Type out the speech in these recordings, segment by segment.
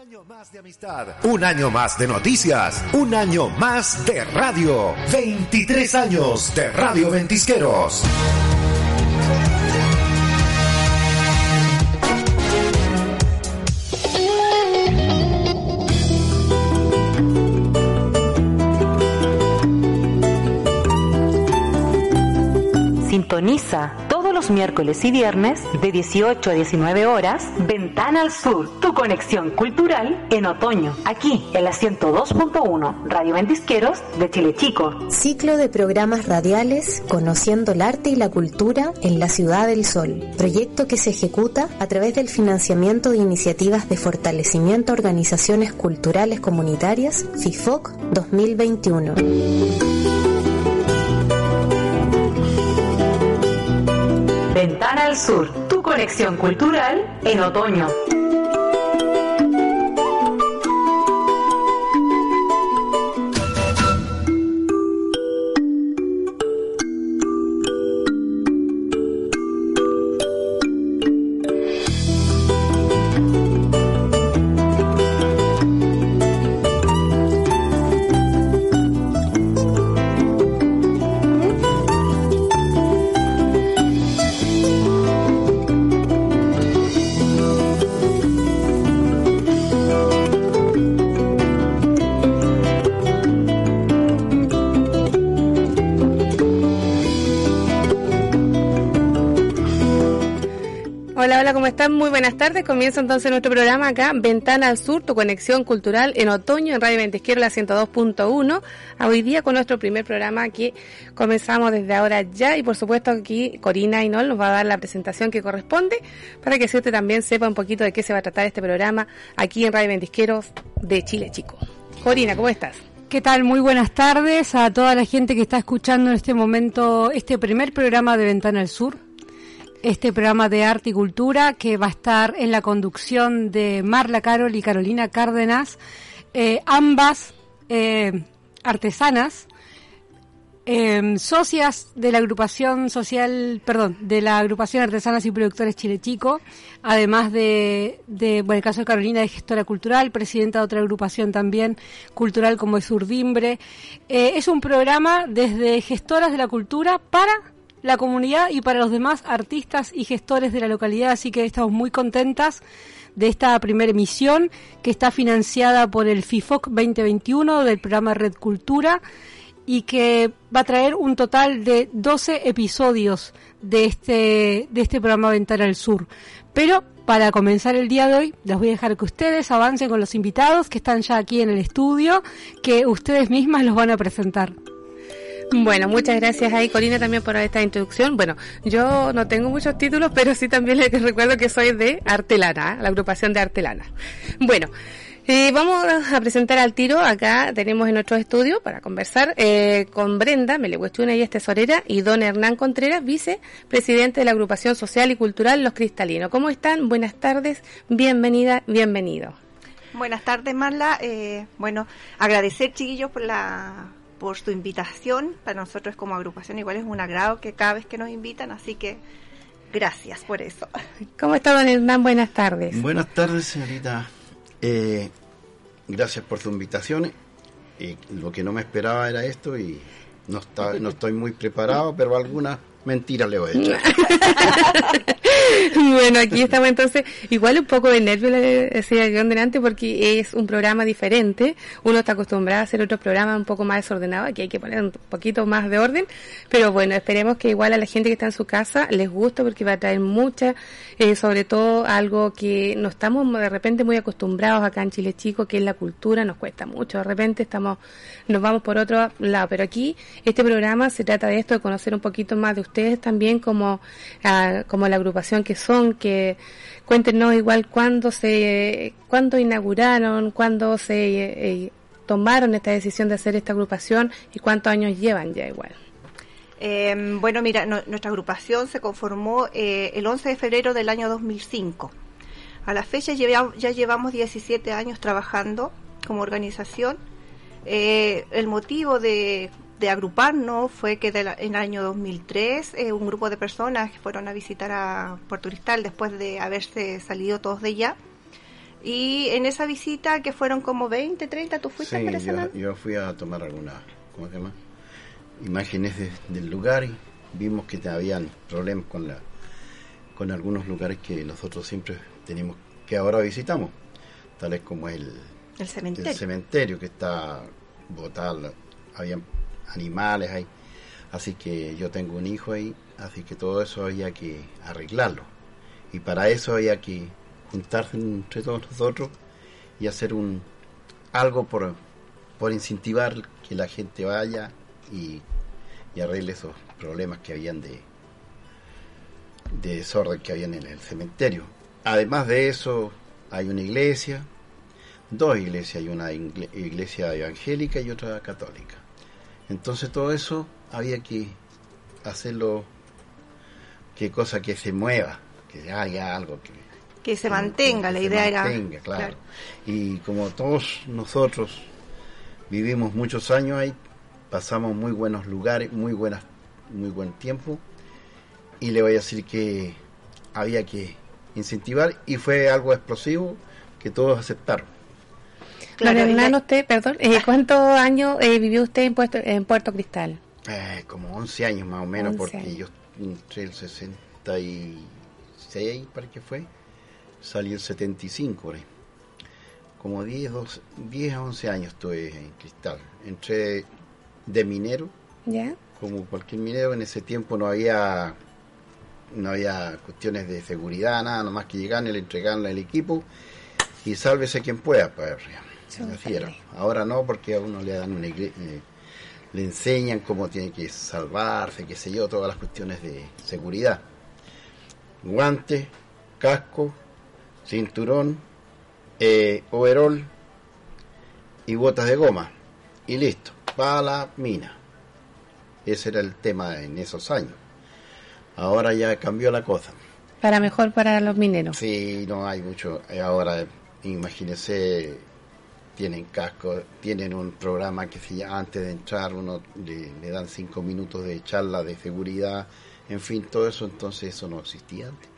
año más de amistad, un año más de noticias, un año más de radio. 23 años de Radio Ventisqueros. Sintoniza miércoles y viernes de 18 a 19 horas Ventana al Sur, tu conexión cultural en otoño, aquí en la 102.1 Radio Ventisqueros de Chile Chico. Ciclo de programas radiales Conociendo el arte y la cultura en la Ciudad del Sol, proyecto que se ejecuta a través del financiamiento de iniciativas de fortalecimiento a organizaciones culturales comunitarias FIFOC 2021. Ventana al Sur, tu conexión cultural en otoño. Buenas tardes. Comienza entonces nuestro programa acá, Ventana al Sur, tu conexión cultural en otoño en Radio Ventisquero, la 102.1. Hoy día con nuestro primer programa que comenzamos desde ahora ya y por supuesto aquí Corina Inol nos va a dar la presentación que corresponde para que usted también sepa un poquito de qué se va a tratar este programa aquí en Radio Ventisqueros de Chile Chico. Corina, ¿cómo estás? ¿Qué tal? Muy buenas tardes a toda la gente que está escuchando en este momento este primer programa de Ventana al Sur este programa de arte y cultura que va a estar en la conducción de Marla Carol y Carolina Cárdenas, eh, ambas eh, artesanas, eh, socias de la agrupación social, perdón, de la agrupación Artesanas y Productores Chile Chico, además de, de, bueno, el caso de Carolina de gestora cultural, presidenta de otra agrupación también cultural como es Urdimbre. es un programa desde gestoras de la cultura para la comunidad y para los demás artistas y gestores de la localidad, así que estamos muy contentas de esta primera emisión que está financiada por el FIFOC 2021 del programa Red Cultura y que va a traer un total de 12 episodios de este, de este programa Ventana al Sur. Pero para comenzar el día de hoy, les voy a dejar que ustedes avancen con los invitados que están ya aquí en el estudio, que ustedes mismas los van a presentar. Bueno, muchas gracias ahí, Corina, también por esta introducción. Bueno, yo no tengo muchos títulos, pero sí también les recuerdo que soy de Artelana, la agrupación de Artelana. Bueno, eh, vamos a presentar al tiro. Acá tenemos en nuestro estudio para conversar eh, con Brenda Melehuestuna y es tesorera y don Hernán Contreras, vicepresidente de la agrupación social y cultural Los Cristalinos. ¿Cómo están? Buenas tardes, bienvenida, bienvenido. Buenas tardes, Marla. Eh, bueno, agradecer, chiquillos, por la por su invitación. Para nosotros como agrupación igual es un agrado que cada vez que nos invitan, así que gracias por eso. ¿Cómo está don Hernán? Buenas tardes. Buenas tardes, señorita. Eh, gracias por su invitación. Y lo que no me esperaba era esto y no, está, no estoy muy preparado, pero algunas mentiras le voy a echar. bueno, aquí estamos entonces, igual un poco de nervio, le decía yo delante, porque es un programa diferente. Uno está acostumbrado a hacer otros programas un poco más desordenados, aquí hay que poner un poquito más de orden. Pero bueno, esperemos que igual a la gente que está en su casa les guste, porque va a traer mucha, eh, sobre todo algo que no estamos de repente muy acostumbrados acá en Chile Chico, que es la cultura, nos cuesta mucho. De repente estamos, nos vamos por otro lado, pero aquí este programa se trata de esto, de conocer un poquito más de ustedes también como, uh, como la agrupación que son, que cuéntenos igual cuándo se, cuándo inauguraron, cuándo se eh, tomaron esta decisión de hacer esta agrupación y cuántos años llevan ya igual. Eh, bueno, mira, no, nuestra agrupación se conformó eh, el 11 de febrero del año 2005. A la fecha ya, ya llevamos 17 años trabajando como organización. Eh, el motivo de, de, agruparnos fue que de la, en el año 2003 eh, un grupo de personas que fueron a visitar a Puerto Cristal después de haberse salido todos de allá Y en esa visita, que fueron como 20, 30, ¿tú fuiste Sí, yo, yo fui a tomar algunas, ¿cómo se llama? Imágenes de- del lugar y vimos que habían problemas con la con algunos lugares que nosotros siempre tenemos que ahora visitamos, tales como el, El el cementerio. cementerio que está botado, habían animales ahí, así que yo tengo un hijo ahí, así que todo eso había que arreglarlo y para eso había que juntarse entre todos nosotros y hacer un algo por, por incentivar que la gente vaya y, arregle esos problemas que habían de, de desorden que habían en el cementerio. Además de eso, hay una iglesia, dos iglesias, hay una iglesia evangélica y otra católica. Entonces todo eso había que hacerlo, que cosa que se mueva, que haya algo que, Que se mantenga, que la se idea era... mantenga, claro. Y como todos nosotros vivimos muchos años ahí, pasamos muy buenos lugares, muy buenas, muy buen tiempo, y le voy a decir que había que incentivar y fue algo explosivo que todos aceptaron. Claro, la- usted, perdón, eh, ¿cuántos años eh, vivió usted en Puerto, en Puerto Cristal? Eh, como 11 años más o menos, 11 porque años. yo entré el 66, para que fue, salí el 75 por ahí. Como 10, 12, 10 a 11 años estuve en Cristal. Entré de minero, ¿Ya? como cualquier minero, en ese tiempo no había no había cuestiones de seguridad, nada, nomás que llegaban y le entregaban el equipo y sálvese quien pueda, pues, era. Ahora no, porque a uno le dan una igle- eh, le enseñan cómo tiene que salvarse, qué sé yo, todas las cuestiones de seguridad. Guante, casco, cinturón, eh, overol y botas de goma. Y listo, para la mina. Ese era el tema en esos años. Ahora ya cambió la cosa. Para mejor para los mineros. Sí, no hay mucho. Eh, Ahora, imagínese, tienen casco, tienen un programa que se llama, antes de entrar, uno le, le dan cinco minutos de charla de seguridad, en fin, todo eso, entonces eso no existía antes.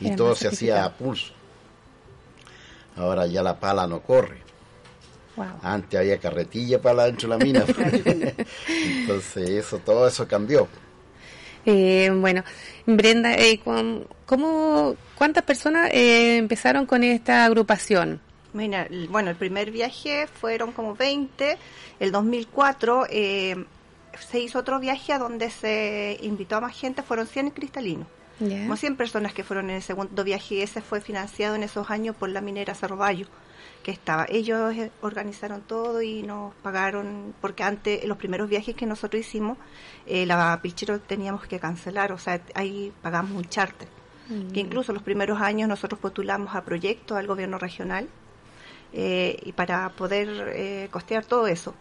Y Era todo se hacía a pulso. Ahora ya la pala no corre. Wow. Antes había carretilla para dentro de la mina. entonces eso, todo eso cambió. Eh, bueno, Brenda, eh, cu- ¿cómo, ¿cuántas personas eh, empezaron con esta agrupación? Mira, bueno, el primer viaje fueron como 20. El 2004 eh, se hizo otro viaje a donde se invitó a más gente, fueron 100 cristalinos. ¿Ya? Como 100 personas que fueron en el segundo viaje y ese fue financiado en esos años por la minera Cerro Bayo, que estaba. Ellos eh, organizaron todo y nos pagaron, porque antes, los primeros viajes que nosotros hicimos, eh, la Pichero teníamos que cancelar, o sea, ahí pagamos un charter. Que incluso los primeros años nosotros postulamos a proyectos al gobierno regional eh, y para poder eh, costear todo eso.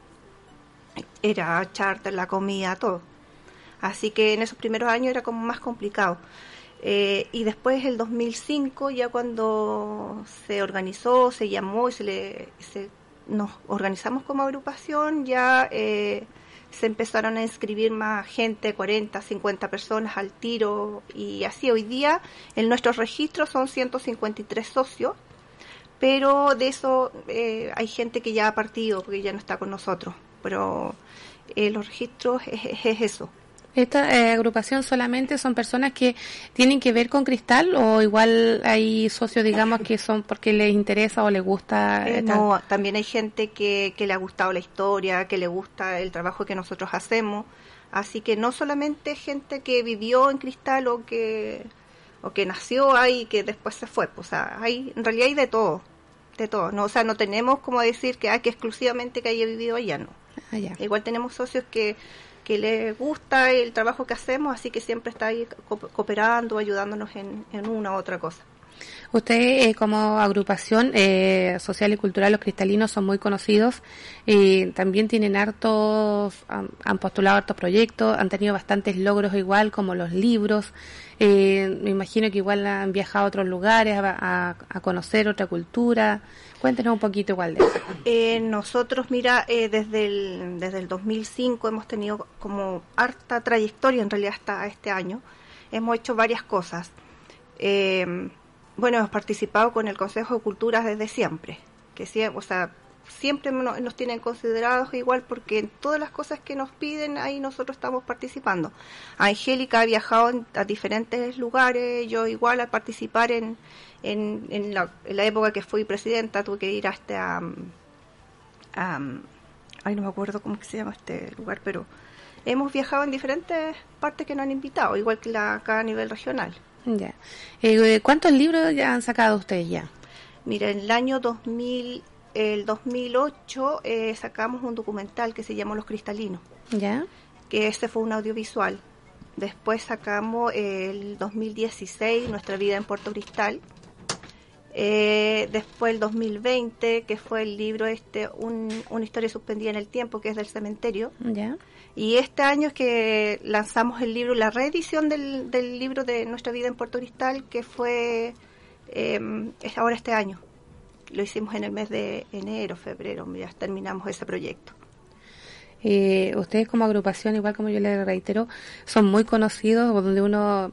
Era charter, la comida, todo. Así que en esos primeros años era como más complicado. Eh, y después el 2005, ya cuando se organizó, se llamó y se le, se- nos organizamos como agrupación, ya eh, se empezaron a inscribir más gente, 40, 50 personas al tiro y así. Hoy día en nuestros registros son 153 socios, pero de eso eh, hay gente que ya ha partido porque ya no está con nosotros. Pero eh, los registros es, es- es eso. ¿Esta eh, agrupación solamente son personas que tienen que ver con cristal o igual hay socios, digamos, que son porque les interesa o les gusta? Eh, no, también hay gente que, que le ha gustado la historia, que le gusta el trabajo que nosotros hacemos. Así que no solamente gente que vivió en Cristal o que, o que nació ahí y que después se fue. pues, O sea, hay, en realidad hay de todo. De todo. No, o sea, no tenemos como decir que, hay que exclusivamente que haya vivido allá, no. Ah, ya. Igual tenemos socios que, que les gusta el trabajo que hacemos, así que siempre está ahí co- cooperando, ayudándonos en, en una u otra cosa. Ustedes eh, como agrupación eh, social y cultural, los cristalinos son muy conocidos y también tienen hartos, han, han postulado hartos proyectos, han tenido bastantes logros igual como los libros. Eh, me imagino que igual han viajado a otros lugares a, conocer otra cultura. Cuéntenos un poquito igual de eso. Eh, nosotros, mira, eh, desde, el, desde el 2005 hemos tenido como harta trayectoria, en realidad hasta este año. Hemos hecho varias cosas. Eh, bueno, hemos participado con el Consejo de Cultura desde siempre, que sí, o sea, siempre nos tienen considerados igual porque en todas las cosas que nos piden ahí nosotros estamos participando. Angélica ha viajado a diferentes lugares, yo igual al participar en, en, la, época que fui presidenta tuve que ir hasta... Um, ay, no me acuerdo cómo se llama este lugar, pero hemos viajado en diferentes partes que nos han invitado, igual que la, acá a nivel regional. Ya. Eh, ¿Cuántos libros ya han sacado ustedes ya? Mira, en el año 2000 el 2008 eh, sacamos un documental que se llamó Los Cristalinos. ¿Ya? Que este fue un audiovisual. Después sacamos el 2016 Nuestra vida en Puerto Cristal. Eh, después el 2020, que fue el libro este, una historia suspendida en el tiempo, que es del cementerio. ¿Ya? Y este año es que lanzamos el libro, la reedición del, del libro de Nuestra vida en Puerto Cristal, que fue eh, ahora este año lo hicimos en el mes de enero, febrero, ya terminamos ese proyecto. Eh, ustedes como agrupación, igual como yo les reitero, son muy conocidos, donde uno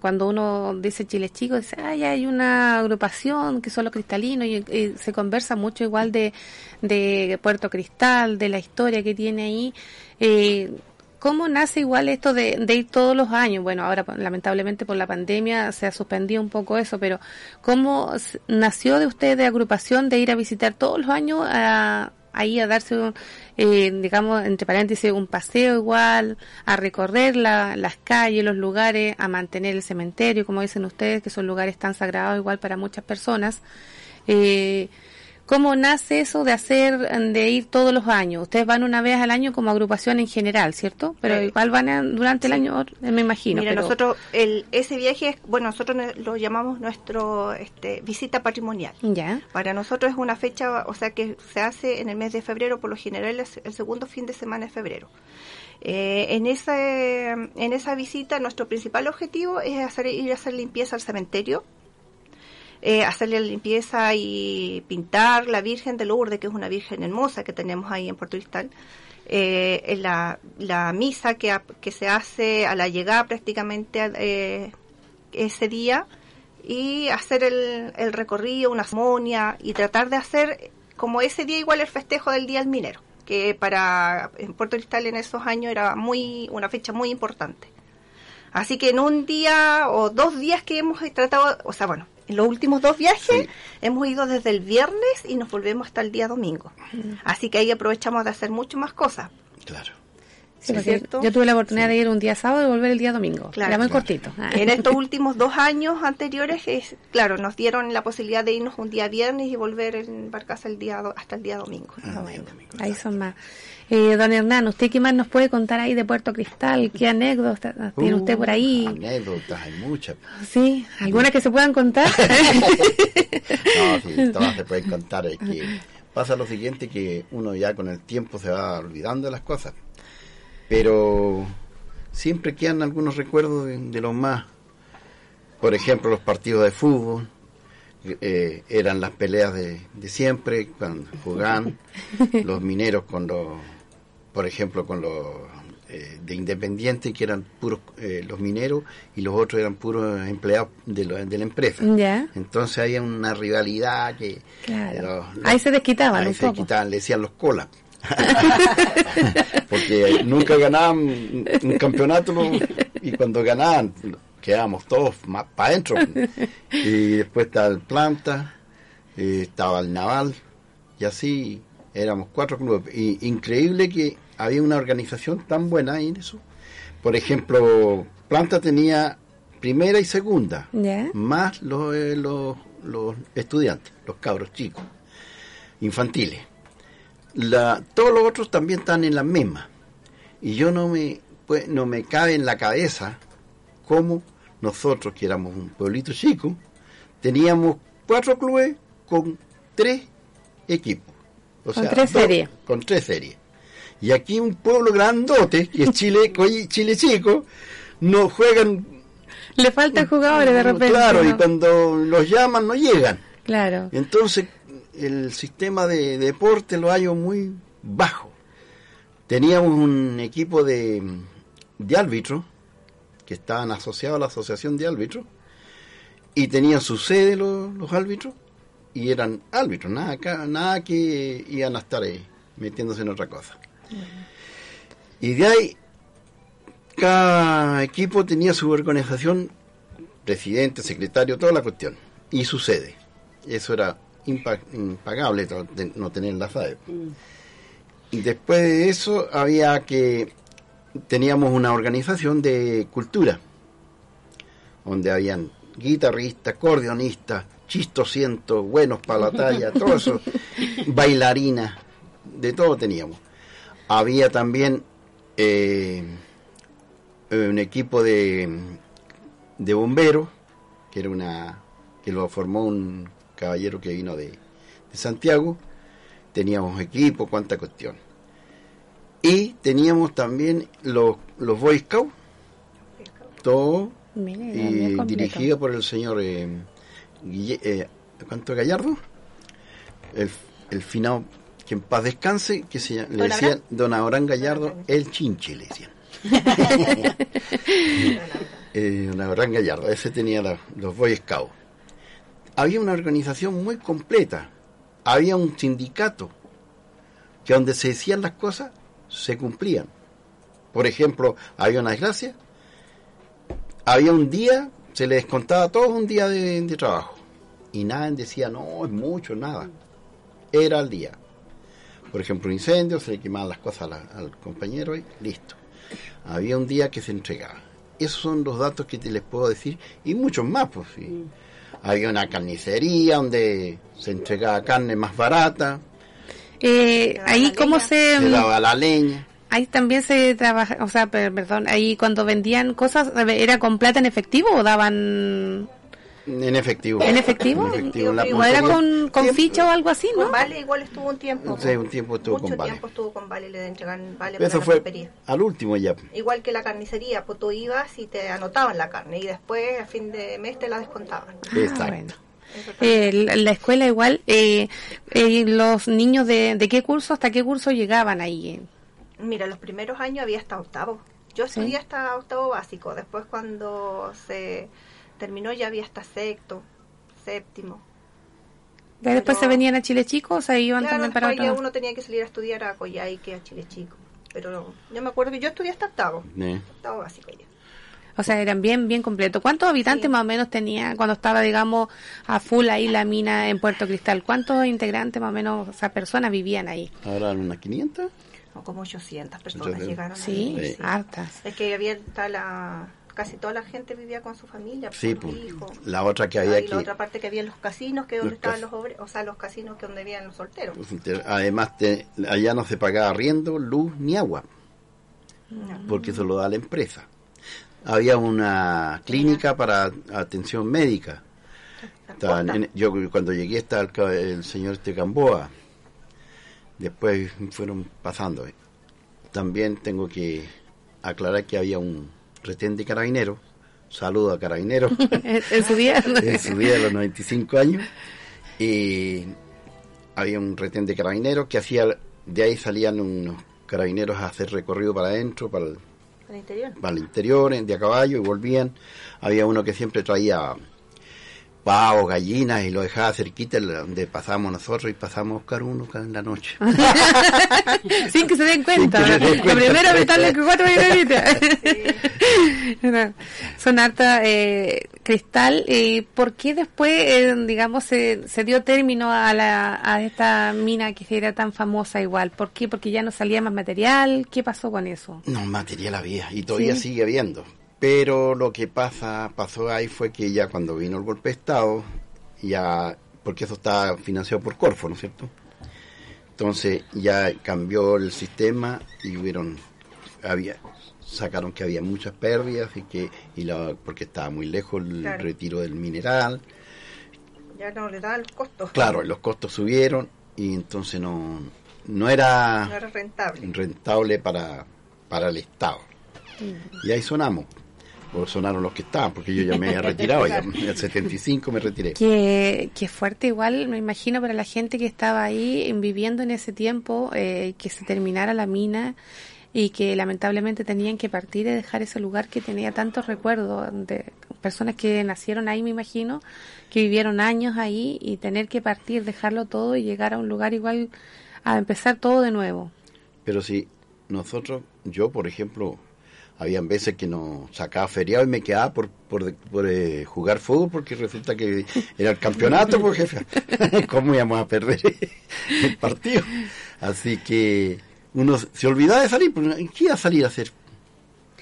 cuando uno dice Chile Chico, dice, ay, hay una agrupación que son los cristalinos, y, se conversa mucho igual de, de Puerto Cristal, de la historia que tiene ahí. Eh, ¿Cómo nace igual esto de, ir todos los años? Bueno, ahora lamentablemente por la pandemia se ha suspendido un poco eso, pero ¿cómo nació de usted de agrupación de ir a visitar todos los años a, ahí a darse, eh, digamos, entre paréntesis, un paseo igual, a recorrer las calles, los lugares, a mantener el cementerio, como dicen ustedes, que son lugares tan sagrados igual para muchas personas? Eh, ¿Cómo nace eso de hacer, de ir todos los años? Ustedes van una vez al año como agrupación en general, ¿cierto? Pero igual van durante el año, me imagino. Mira, nosotros, el, ese viaje, es, bueno, nosotros lo llamamos nuestro este, visita patrimonial. Ya. Para nosotros es una fecha, o sea, que se hace en el mes de febrero, por lo general es el segundo fin de semana de febrero. Eh, en, esa, en esa visita, nuestro principal objetivo es hacer, ir a hacer limpieza al cementerio eh, hacerle la limpieza y pintar la Virgen de Lourdes, que es una Virgen hermosa que tenemos ahí en Puerto Cristal. Eh, la, misa que, que, se hace a la llegada prácticamente eh, ese día y hacer el, el, recorrido, una ceremonia y tratar de hacer como ese día igual el festejo del Día del Minero, que para en Puerto Cristal en esos años era muy una fecha muy importante. Así que en un día o dos días que hemos tratado, o sea, bueno, en los últimos dos viajes hemos ido desde el viernes y nos volvemos hasta el día domingo. Mm. Así que ahí aprovechamos de hacer mucho más cosas. Claro. yo tuve la oportunidad de ir un día sábado y volver el día domingo. Claro, Era muy cortito. Ah. En estos últimos dos años anteriores, es, claro, nos dieron la posibilidad de irnos un día viernes y volver en barcaza el día hasta el día domingo. Ah, ahí son más. Eh, don Hernán, ¿usted qué más nos puede contar ahí de Puerto Cristal? ¿Qué anécdotas tiene usted por ahí? Anécdotas, hay muchas. ¿Sí? ¿Algunas que se puedan contar? no, sí, todas se pueden contar. Es que pasa lo siguiente, que uno ya con el tiempo se va olvidando de las cosas. Pero siempre quedan algunos recuerdos de, los más. Por ejemplo, los partidos de fútbol. Eh, eran las peleas de, de siempre cuando jugaban los mineros con los por ejemplo, con los eh, de Independiente, que eran puros eh, los mineros, y los otros eran puros empleados de, de la empresa. Entonces había una rivalidad que... ahí se desquitaban. Ahí se desquitaban, le decían los colas. Porque nunca ganaban un campeonato y cuando ganaban quedábamos todos más para adentro. Y después estaba el Planta, eh, estaba el Naval, y así éramos cuatro clubes. Y increíble que había una organización tan buena en eso. Por ejemplo, Planta tenía primera y segunda, más los, eh, los, los, estudiantes, los cabros chicos, infantiles. La, todos los otros también están en la misma. Y yo no me, pues, no me cabe en la cabeza cómo nosotros, que éramos un pueblito chico, teníamos cuatro clubes con tres equipos. O con tres series. Con tres series. Y aquí un pueblo grandote, que es Chile, Chile chico, no juegan... Le faltan jugadores de repente. Claro, y cuando los llaman no llegan. Claro. Entonces el sistema de, deporte lo hallo muy bajo. Teníamos un equipo de, de árbitros que estaban asociados a la asociación de árbitros y tenían su sede los, los árbitros y eran árbitros, nada, nada que iban a estar ahí metiéndose en otra cosa. Y de ahí, cada equipo tenía su organización, presidente, secretario, toda la cuestión, y su sede. Eso era impa- impagable no tener la FAE. Y después de eso había que, teníamos una organización de cultura, donde habían guitarristas, acordeonistas, chistosientos, buenos para la talla, todo eso, bailarinas, de todo teníamos. Había también eh, un equipo de, de bomberos, que era una que lo formó un caballero que vino de, de Santiago. Teníamos equipo, cuánta cuestión. Y teníamos también los, los Boy Scouts, todo dirigido por el señor eh, Guille- eh, ¿cuánto Gallardo? El, el finado, que en paz descanse, que se llama- le ¿Don decían? Don Abraham Gallardo, el chinche le decían. eh, Don Abraham Gallardo, ese tenía la- los Boy Scouts. Había una organización muy completa, había un sindicato, que donde se decían las cosas, se cumplían. Por ejemplo, había una desgracia, había un día, se le descontaba todo un día de, de trabajo. Y nadie decía, no, es mucho, nada. Era el día. Por ejemplo, un incendio, se le quemaban las cosas a la- al compañero y listo. Había un día que se entregaba. Esos son los datos que te les puedo decir y muchos más. Pues, sí. Había una carnicería donde se entregaba carne más barata, Eh, ahí cómo se... se daba la leña. Ahí también se trabaja, o sea, per- perdón, ahí cuando vendían cosas, ¿era con plata en efectivo o daban En efectivo. en efectivo? En efectivo, la ¿O era con, con ficha o algo así, no? Con Vale igual estuvo un tiempo. Sí, un tiempo estuvo Mucho con Vale. tiempo estuvo con Vale, le entregan Vale Eso para la fue pulpería. al último ya. Igual que la carnicería, pues tú ibas y te anotaban la carne y después a fin de mes te la descontaban. Exacto. Ah, bueno. Eh, la, la escuela igual, eh, eh, los niños de, de qué curso hasta qué curso llegaban ahí. Mira, los primeros años había hasta octavo. Yo Sí. estudié hasta octavo básico. Después cuando se terminó ya había hasta sexto, séptimo. Ya después se venían a Chile Chico, o se iban Claro, también para otro. uno tenía que salir a estudiar a Coyhaique, a Chile Chico. Pero yo me acuerdo que yo estudié hasta octavo. Eh. Octavo básico ya. O sea, eran bien, bien completos. ¿Cuántos habitantes Sí. más o menos tenía cuando estaba, digamos, a full ahí la mina en Puerto Cristal? ¿Cuántos integrantes más o menos, o sea, personas vivían ahí? Ahora unas 500. O como 800 personas llegaron Sí, ahí. Sí. hartas. Es que había está la casi toda la gente vivía con su familia, Sí, con pues, hijos. la otra que Ah, había y la aquí. otra parte que había en los casinos, que donde Los estaban los obreros, o sea, los casinos que donde vivían los solteros. Además, te- allá no se pagaba arriendo, luz ni agua, porque eso lo da la empresa. Había una clínica para atención médica. Estaban en- yo cuando llegué estaba el, el señor Gamboa. Después fueron pasando. También tengo que aclarar que había un retén de carabineros. Saludo a carabineros. en, su día. en su vida a los 95 años y había un retén de carabineros que hacía de ahí salían unos carabineros a hacer recorrido para adentro para el, interior. para el interior en- de a caballo y volvían había uno que siempre traía pavos, gallinas y lo dejaba cerquita donde pasábamos nosotros y pasamos a buscar uno cada en la noche Sin que se den cuenta. Se den Lo cuenta. primero es meterle que cuatro dineritas. No, Son harta eh, cristal. Eh, ¿Por qué después, eh, digamos, se, se dio término a, la, a esta mina que era tan famosa igual? ¿Por qué? Porque ya no salía más material. ¿Qué pasó con eso? No, material había y todavía Sí. sigue habiendo. Pero lo que pasa, pasó ahí fue que ya cuando vino el golpe de Estado, ya, porque eso está financiado por Corfo, ¿no es cierto? Entonces ya cambió el sistema y hubieron, había, sacaron que había muchas pérdidas y que, y la, porque estaba muy lejos el Claro. retiro del mineral. Ya no le daban los costos. Claro, los costos subieron y entonces no, no era No era rentable. rentable para, para el Estado. Y ahí sonamos. O sonaron los que estaban, porque yo ya me he retirado, ya en el 75 me retiré. Que, que fuerte igual, me imagino, para la gente que estaba ahí en- viviendo en ese tiempo, eh, que se terminara la mina y que lamentablemente tenían que partir y dejar ese lugar que tenía tantos recuerdos, de, personas que nacieron ahí, me imagino, que vivieron años ahí y tener que partir, dejarlo todo y llegar a un lugar igual a empezar todo de nuevo. Pero si nosotros, yo por ejemplo, habían veces que nos sacaba feriado y me quedaba por, por, eh, jugar fútbol porque resulta que era el campeonato, pues jefe, ¿cómo íbamos a perder el partido? Así que uno se olvidaba de salir, pues, ¿qué iba a salir a hacer?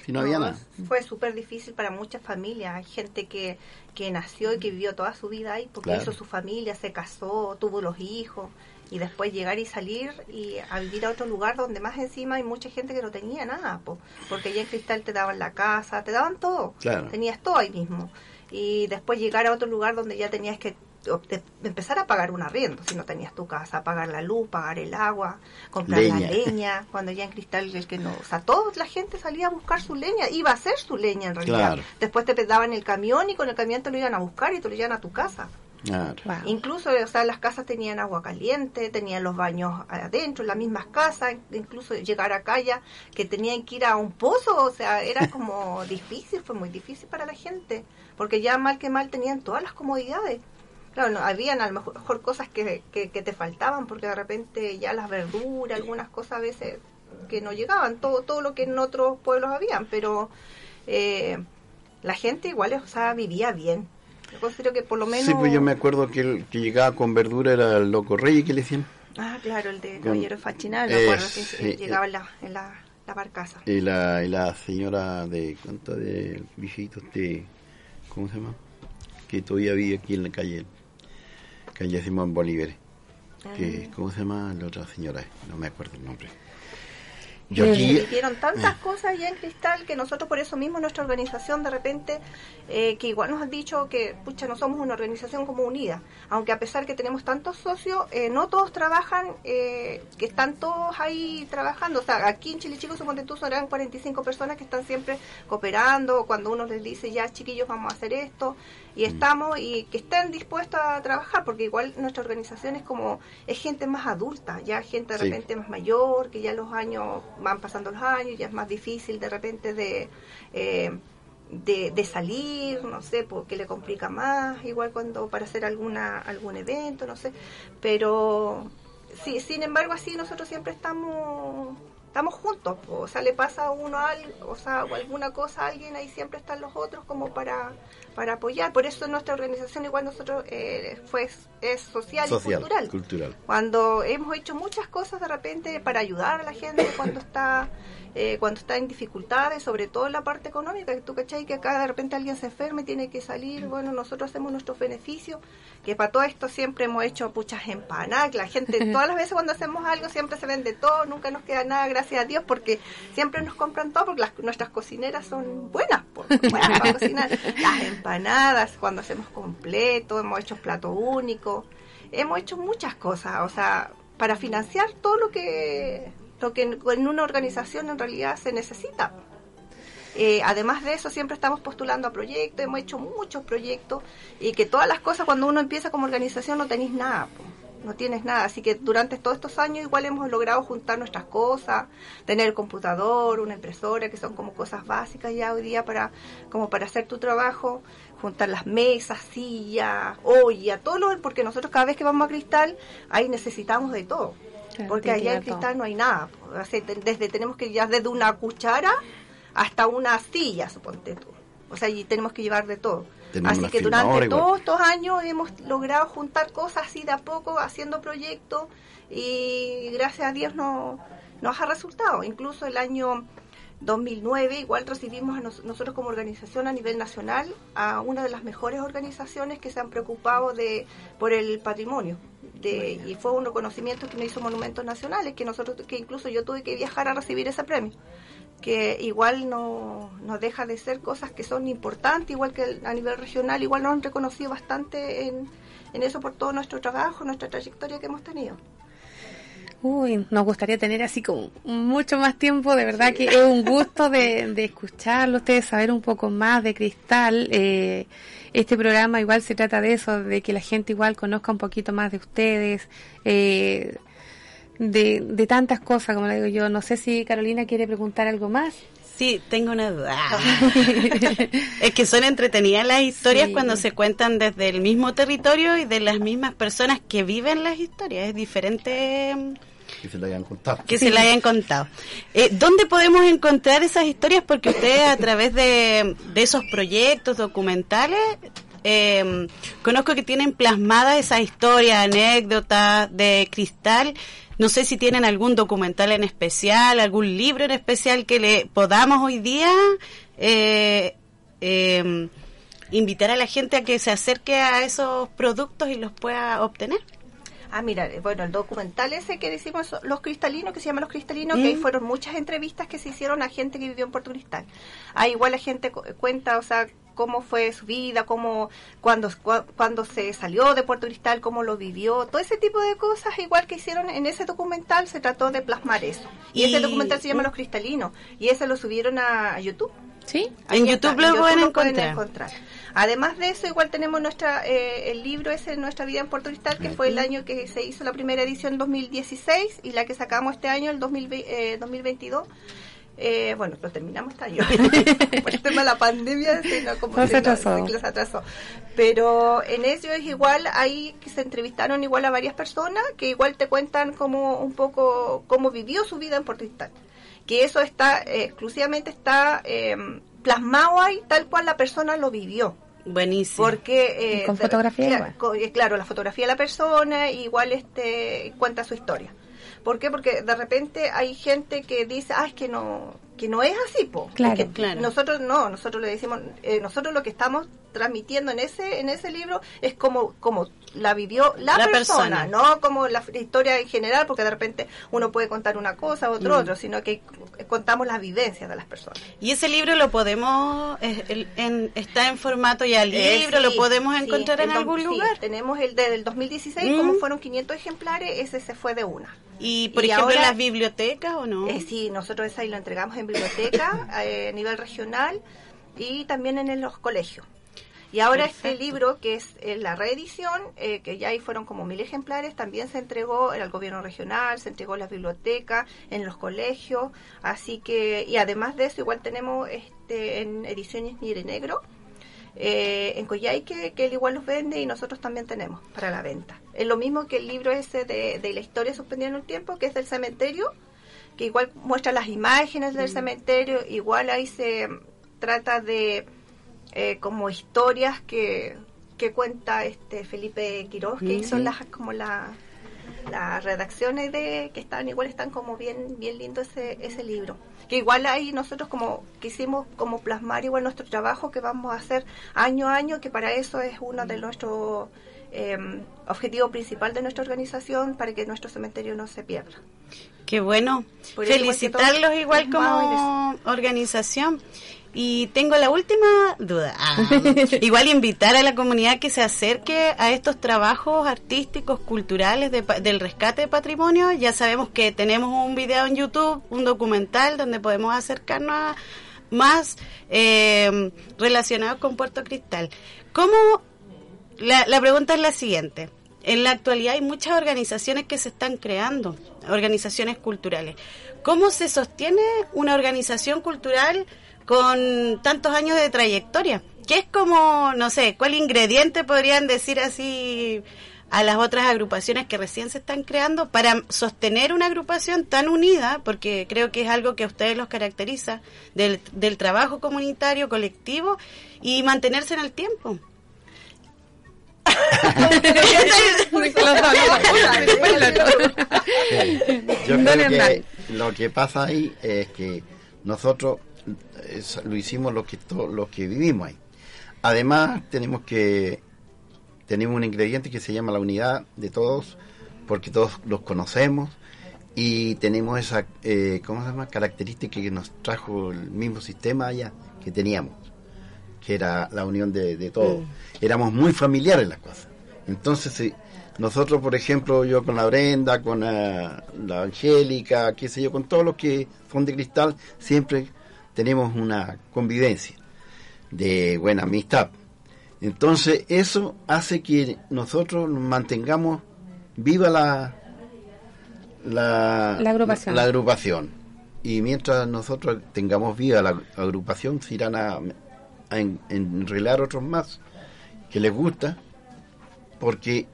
Si no, había nada. Fue súper difícil para muchas familias. Hay gente que, que nació y que vivió toda su vida ahí porque hizo su familia, se casó, tuvo los hijos y después llegar y salir y a vivir a otro lugar donde más encima hay mucha gente que no tenía nada, porque allá en Cristal te daban la casa, te daban todo, tenías todo ahí mismo. Y después llegar a otro lugar donde ya tenías que empezar a pagar un arriendo si no tenías tu casa, pagar la luz, pagar el agua, comprar la leña, cuando ya en Cristal el que no, o sea, toda la gente salía a buscar su leña, iba a hacer su leña en realidad. Después te daban el camión y con el camión te lo iban a buscar y te lo iban a tu casa. Incluso, o sea, las casas tenían agua caliente, tenían los baños adentro, las mismas casas, incluso llegar acá ya que tenían que ir a un pozo, o sea, era como difícil, fue muy difícil para la gente, porque ya mal que mal tenían todas las comodidades. Claro, no, habían a lo mejor, cosas que, que, te faltaban, porque de repente ya las verduras, algunas cosas a veces que no llegaban, todo, todo lo que en otros pueblos habían, pero eh, la gente igual, o sea, vivía bien yo considero que por lo menos... Sí, pues yo me acuerdo que el que llegaba con verdura era el loco rey que le decían. Ah, claro, el de Caballero Fachinal, me acuerdo que llegaba en la, en la, la barcaza. Y la, y la señora de, ¿cuánto? De viejitos de, ¿cómo se llama? Que todavía vive aquí en la calle, calle Simón Bolívar. Que, ah. ¿Cómo se llama la otra señora? No me acuerdo el nombre. Yo hicieron tantas cosas ya en Cristal que nosotros por eso mismo nuestra organización de repente, eh, que igual nos han dicho que, pucha, no somos una organización como unida, aunque a pesar que tenemos tantos socios, eh, no todos trabajan, eh, que están todos ahí trabajando. O sea, aquí en Chile Chicos, suponte tú, eran 45 personas que están siempre cooperando, cuando uno les dice, ya chiquillos, vamos a hacer esto, y estamos y que estén dispuestos a trabajar porque igual nuestra organización es como es gente más adulta ya gente de repente más mayor que ya los años van pasando los años ya es más difícil de repente de eh, de, salir, no sé, porque le complica más, igual cuando para hacer alguna algún evento, no sé, pero sí, sin embargo así nosotros siempre estamos estamos juntos, o sea, le pasa a uno algo, o sea, o alguna cosa a alguien, ahí siempre están los otros como para, para apoyar. Por eso nuestra organización, igual nosotros, eh, fue, es social, y cultural. cultural. Cuando hemos hecho muchas cosas de repente para ayudar a la gente cuando está eh, cuando está en dificultades, sobre todo en la parte económica, que tú cachai que acá de repente alguien se enferme y tiene que salir, bueno, nosotros hacemos nuestros beneficios, que para todo esto siempre hemos hecho muchas empanadas, la gente, todas las veces cuando hacemos algo siempre se vende todo, nunca nos queda nada, gracias a Dios, porque siempre nos compran todo, porque nuestras cocineras son buenas, buenas para cocinar, las empanadas, cuando hacemos completo, hemos hecho plato único, hemos hecho muchas cosas, o sea, para financiar todo lo que lo que en, una organización en realidad se necesita. Eh, además de eso, siempre estamos postulando a proyectos, hemos hecho muchos proyectos y que todas las cosas cuando uno empieza como organización no tenéis nada, no tienes nada. Así que durante todos estos años igual hemos logrado juntar nuestras cosas, tener el computador, una impresora, que son como cosas básicas ya hoy día para, como para hacer tu trabajo, juntar las mesas, sillas, olla, todo lo, porque nosotros cada vez que vamos a Cristal, ahí necesitamos de todo porque allá en cristal no hay nada. desde tenemos que ya desde una cuchara hasta una silla, suponte tú. O sea, y tenemos que llevar de todo. Así que durante todos estos años hemos logrado juntar cosas así de a poco, haciendo proyectos y gracias a Dios no, nos ha resultado. Incluso el año 2009 igual recibimos a nosotros como organización a nivel nacional a una de las mejores organizaciones que se han preocupado de por el patrimonio. Y fue un reconocimiento que me hizo Monumentos Nacionales, que nosotros, que incluso yo tuve que viajar a recibir ese premio, que igual no, no deja de ser cosas que son importantes, igual que a nivel regional, igual nos han reconocido bastante en, en eso por todo nuestro trabajo, nuestra trayectoria que hemos tenido. Uy, nos gustaría tener así como mucho más tiempo, de verdad que es un gusto de, de escucharlo, ustedes saber un poco más de Cristal. Eh, este programa igual se trata de eso, de que la gente igual conozca un poquito más de ustedes, eh, de, de tantas cosas, como le digo yo. No sé si Carolina quiere preguntar algo más. Sí, tengo una duda. es que son entretenidas las historias cuando se cuentan desde el mismo territorio y de las mismas personas que viven las historias. Es diferente que se la hayan contado. Que se la hayan contado. Eh, ¿Dónde podemos encontrar esas historias? Porque ustedes a través de, esos proyectos documentales eh, conozco que tienen plasmadas esas historias, anécdotas de cristal. No sé si tienen algún documental en especial, algún libro en especial que le podamos hoy día eh, eh, invitar a la gente a que se acerque a esos productos y los pueda obtener. Ah, mira, eh, bueno, el documental ese que decimos Los Cristalinos, que se llama Los Cristalinos, que ahí mm. fueron muchas entrevistas que se hicieron a gente que vivió en Puerto Cristal. Ahí igual la gente cuenta, o sea, cómo fue su vida, cómo cuando, cuando se salió de Puerto Cristal, cómo lo vivió, todo ese tipo de cosas, igual que hicieron en ese documental, se trató de plasmar eso. Y, ese documental se llama Los Cristalinos, y ese lo subieron a YouTube. Sí, en YouTube, lo, pueden encontrar. Además de eso, igual tenemos nuestra eh, el libro ese, Nuestra vida en Puerto Cristal, que fue el año que se hizo la primera edición en 2016 y la que sacamos este año, el 2022. Eh, eh, bueno, lo terminamos este año. Por el tema de la pandemia, como se, atrasó. Pero en ello es igual, ahí que se entrevistaron igual a varias personas que igual te cuentan como un poco cómo vivió su vida en Puerto Cristal. Que eso está, exclusivamente está plasmado ahí tal cual la persona lo vivió. Buenísimo. Porque eh, con fotografía igual. Eh, claro, la fotografía de la persona igual este cuenta su historia. ¿Por qué? Porque de repente hay gente que dice, ah, es que no, que no es así, po. Claro, Nosotros no, nosotros le decimos, eh, nosotros lo que estamos transmitiendo en ese en ese libro es como como la vivió la, persona, no como la historia en general, porque de repente uno puede contar una cosa, otro mm. otro, sino que contamos las vivencias de las personas. Y ese libro lo podemos, en, está en formato ya eh, libro, lo podemos encontrar en algún lugar. tenemos el del 2016, como mm. fueron 500 ejemplares, ese se fue de una. ¿Y por ejemplo en las bibliotecas o no? Eh, sí, nosotros esa ahí lo entregamos en biblioteca eh, a nivel regional y también en los colegios. Y ahora este libro, que es eh, la reedición, eh, que ya ahí fueron como mil ejemplares, también se entregó al gobierno regional, se entregó en las bibliotecas, en los colegios, así que, y además de eso, igual tenemos este en ediciones Nire Negro, eh, en Coyhaique, que él igual los vende y nosotros también tenemos para la venta. Es lo mismo que el libro ese de, de la historia suspendida en un tiempo, que es del cementerio, que igual muestra las imágenes del mm. cementerio, igual ahí se trata de eh, como historias que, que cuenta este Felipe Quiroz, que hizo las como la, las redacciones de que están igual están como bien bien lindo ese, ese libro. Que igual ahí nosotros como quisimos como plasmar igual nuestro trabajo que vamos a hacer año a año que para eso es uno de nuestros eh, objetivo principal de nuestra organización para que nuestro cementerio no se pierda. Qué bueno. Felicitarlos igual como organización. Y tengo la última duda. Ah, igual invitar a la comunidad que se acerque a estos trabajos artísticos, culturales del rescate de patrimonio. Ya sabemos que tenemos un video en YouTube, un documental donde podemos acercarnos a más eh, relacionados con Puerto Cristal. ¿Cómo? La, la pregunta es la siguiente. En la actualidad hay muchas organizaciones que se están creando, organizaciones culturales. ¿Cómo se sostiene una organización cultural? con tantos años de trayectoria. ¿Qué es como, no sé, cuál ingrediente podrían decir así a las otras agrupaciones que recién se están creando para sostener una agrupación tan unida, porque creo que es algo que a ustedes los caracteriza, del, del trabajo comunitario, colectivo y mantenerse en el tiempo? Yo creo que lo que pasa ahí es que nosotros lo hicimos lo que, lo que vivimos ahí. Además, tenemos que tenemos un ingrediente que se llama la unidad de todos, porque todos los conocemos y tenemos esa eh, ¿cómo se llama? característica que nos trajo el mismo sistema allá que teníamos, que era la unión de, de todos. Mm. Éramos muy familiares las cosas. Entonces, nosotros, por ejemplo, yo con la Brenda, con la, la Angélica, qué sé yo, con todos los que son de cristal, siempre tenemos una convivencia de buena amistad. Entonces eso hace que nosotros mantengamos viva la, la, agrupación. La, agrupación. y mientras nosotros tengamos vida la agrupación se irán a, a enrelar otros más que les gusta, porque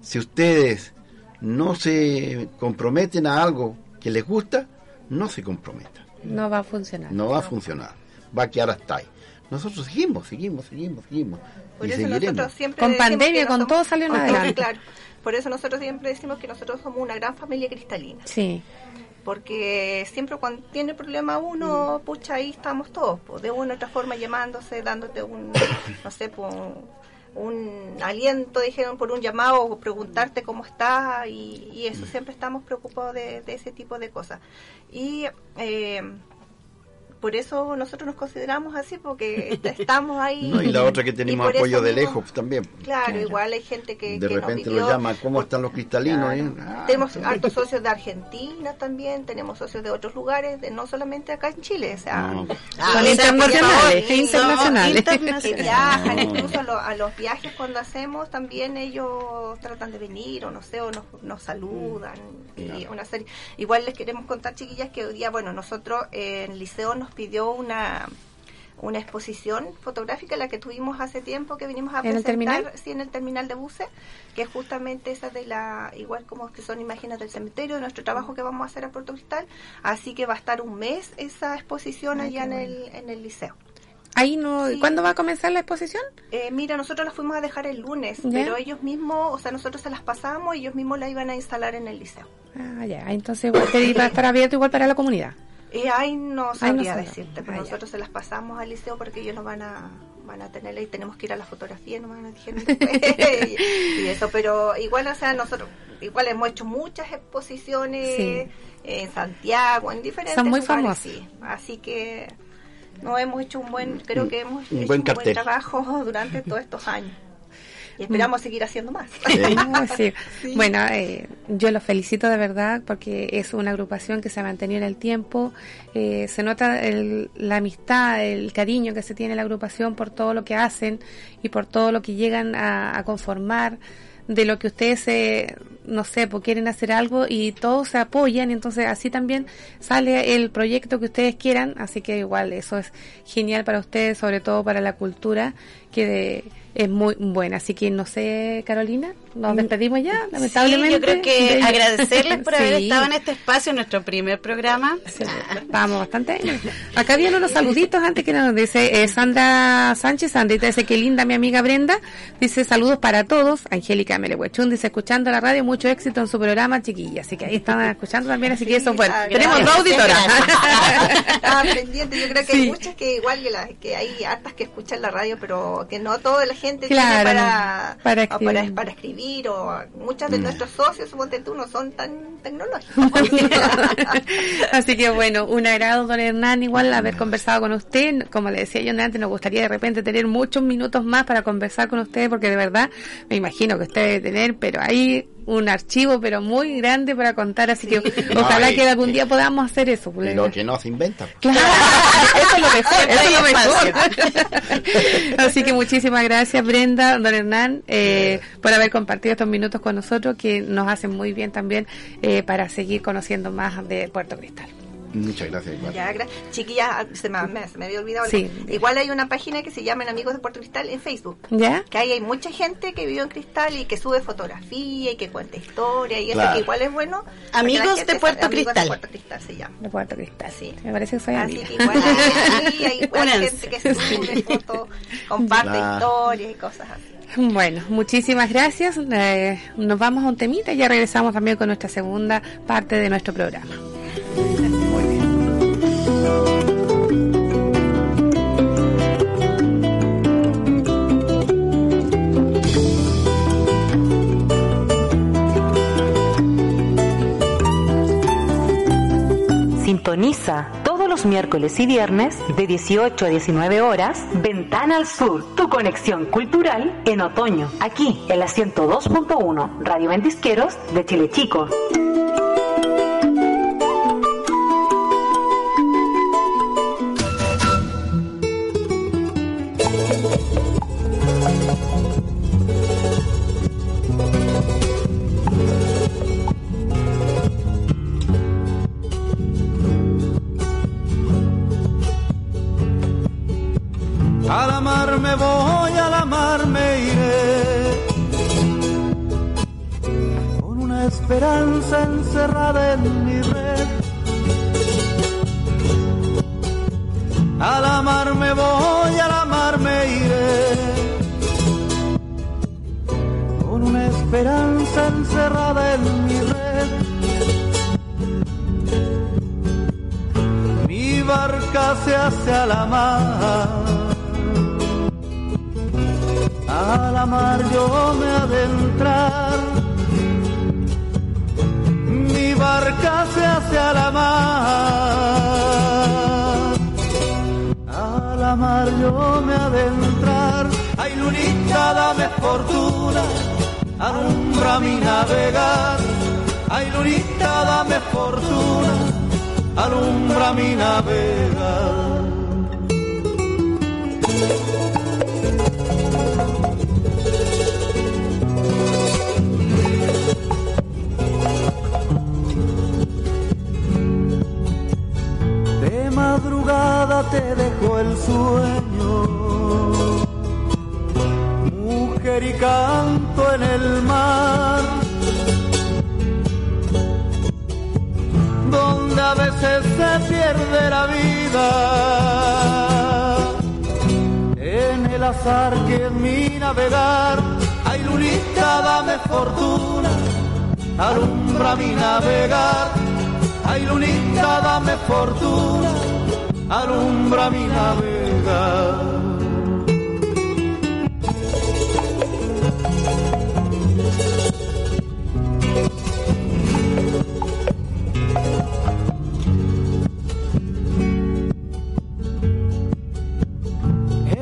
si ustedes no se comprometen a algo que les gusta, no se comprometan. No va a funcionar. No va a funcionar. Va a quedar hasta ahí. Nosotros seguimos, seguimos, seguimos, seguimos. y seguiremos. con pandemia, con todo salió adelante. Claro. Por eso nosotros siempre decimos que nosotros somos una gran familia cristalina. Sí. Porque siempre cuando tiene problema uno, pucha, ahí estamos todos, de una u otra forma llamándose, dándote un, no sé, pues, un aliento, dijeron, por un llamado o preguntarte cómo estás y, eso, siempre estamos preocupados de, de, ese tipo de cosas. Y eh, por eso nosotros nos consideramos así, porque estamos ahí. y la otra que tenemos apoyo de lejos también. Claro, igual hay gente que. De repente lo llama, ¿cómo están los cristalinos? Eh? Ah, tenemos altos socios de Argentina también, tenemos socios de otros lugares, de no solamente acá en Chile, o sea. Ah, internacionales, internacionales. Que viajan, incluso a, los viajes cuando hacemos, también ellos tratan de venir, o no sé, o nos, nos saludan. Y una serie. Igual les queremos contar, chiquillas, que hoy día, bueno, nosotros en el liceo nos pidió una una exposición fotográfica, la que tuvimos hace tiempo, que vinimos a ¿En presentar, el sí, en el terminal de buses, que es justamente esa de la, igual como que son imágenes del cementerio, de nuestro trabajo que vamos a hacer a Puerto Cristal, así que va a estar un mes esa exposición allá en el, en el liceo. Ahí no, ¿Cuándo va a comenzar la exposición? Eh, mira, nosotros la fuimos a dejar el lunes, pero ellos mismos, o sea, nosotros se las pasamos y ellos mismos la iban a instalar en el liceo. Ah, ya, entonces va a estar abierto igual para la comunidad. Y ahí no sabría decirte, pero ah, nosotros se las pasamos al liceo porque ellos no van a van a tenerla y tenemos que ir a la fotografía, no van a dijeron y, eso, pero igual, o sea, nosotros igual hemos hecho muchas exposiciones en Santiago, en diferentes Son muy lugares, famosas. así que no hemos hecho un buen, creo que hemos un hecho buen un buen trabajo durante todos estos años y esperamos seguir haciendo más. Bueno, eh, yo los felicito de verdad porque es una agrupación que se ha mantenido en el tiempo. Eh, se nota la amistad, el cariño que se tiene la agrupación por todo lo que hacen y por todo lo que llegan a, conformar de lo que ustedes se, no sé, pues quieren hacer algo y todos se apoyan, y entonces así también sale el proyecto que ustedes quieran, así que igual eso es genial para ustedes, sobre todo para la cultura, que de, es muy buena. Así que no sé, Carolina, nos mm. despedimos ya, lamentablemente. yo creo que agradecerles por haber estado en este espacio, en nuestro primer programa. vamos bastante. Acá había unos saluditos antes que nos dice eh, Sandra Sánchez, Sandrita dice que linda mi amiga Brenda, dice saludos para todos. Angélica Melehuechún dice escuchando la radio, mucho éxito en su programa, chiquilla. Así que ahí están escuchando también, así que eso fue. Ah, Tenemos dos auditoras. pendiente, yo creo que hay muchas que igual que, la, que hay hartas que escuchan la radio, pero que no toda la gente para, para, para, escribir. o muchos de mm. nuestros socios, suponte tú, no son tan tecnológicos. Así que bueno, un agrado, don Hernán, igual haber conversado con usted. Como le decía yo antes, nos gustaría de repente tener muchos minutos más para conversar con usted, porque de verdad me imagino que usted debe tener, pero ahí un archivo, pero muy grande para contar, así que ojalá que algún día podamos hacer eso. Pues. Lo que no se inventa. Claro, eso es lo mejor, eso es lo mejor. así que muchísimas gracias Brenda, don Hernán, eh, por haber compartido estos minutos con nosotros, que nos hacen muy bien también eh, para seguir conociendo más de Puerto Cristal. Muchas gracias, igual. Ya, Chiquillas, ah, se me, había olvidado. Igual hay una página que se llama Amigos de Puerto Cristal en Facebook. ¿Ya? Que ahí hay mucha gente que vive en Cristal y que sube fotografía y que cuenta historia y eso que igual es bueno. Amigos de Puerto Cristal. De Puerto Cristal se llama. De Puerto Cristal, sí. Me parece que soy Así que igual hay, hay gente que sube fotos, comparte historias y cosas así. Bueno, muchísimas gracias. Eh, nos vamos a un temita y ya regresamos también con nuestra segunda parte de nuestro programa. Sintoniza todos los miércoles y viernes de 18 a 19 horas Ventana al Sur, tu conexión cultural en otoño, aquí en la 102.1 Radio Ventisqueros de Chile Chico. Esperanza encerrada en mi red. Al amar me voy, al amar me iré. Con una esperanza encerrada en mi red. Mi barca se hace a la mar al amar yo me adentrar. Mi barca se hace a la mar. Yo me adentrar. Ay, lunita, dame fortuna, alumbra mi navegar. Ay, lunita, dame fortuna, alumbra mi navegar. Te dejó el sueño. Mujer y canto en el mar. Donde a veces se pierde la vida. En el azar que en mi navegar. Ay, lunita, dame fortuna. Alumbra mi navegar. Ay, lunita, dame fortuna alumbra mi navega.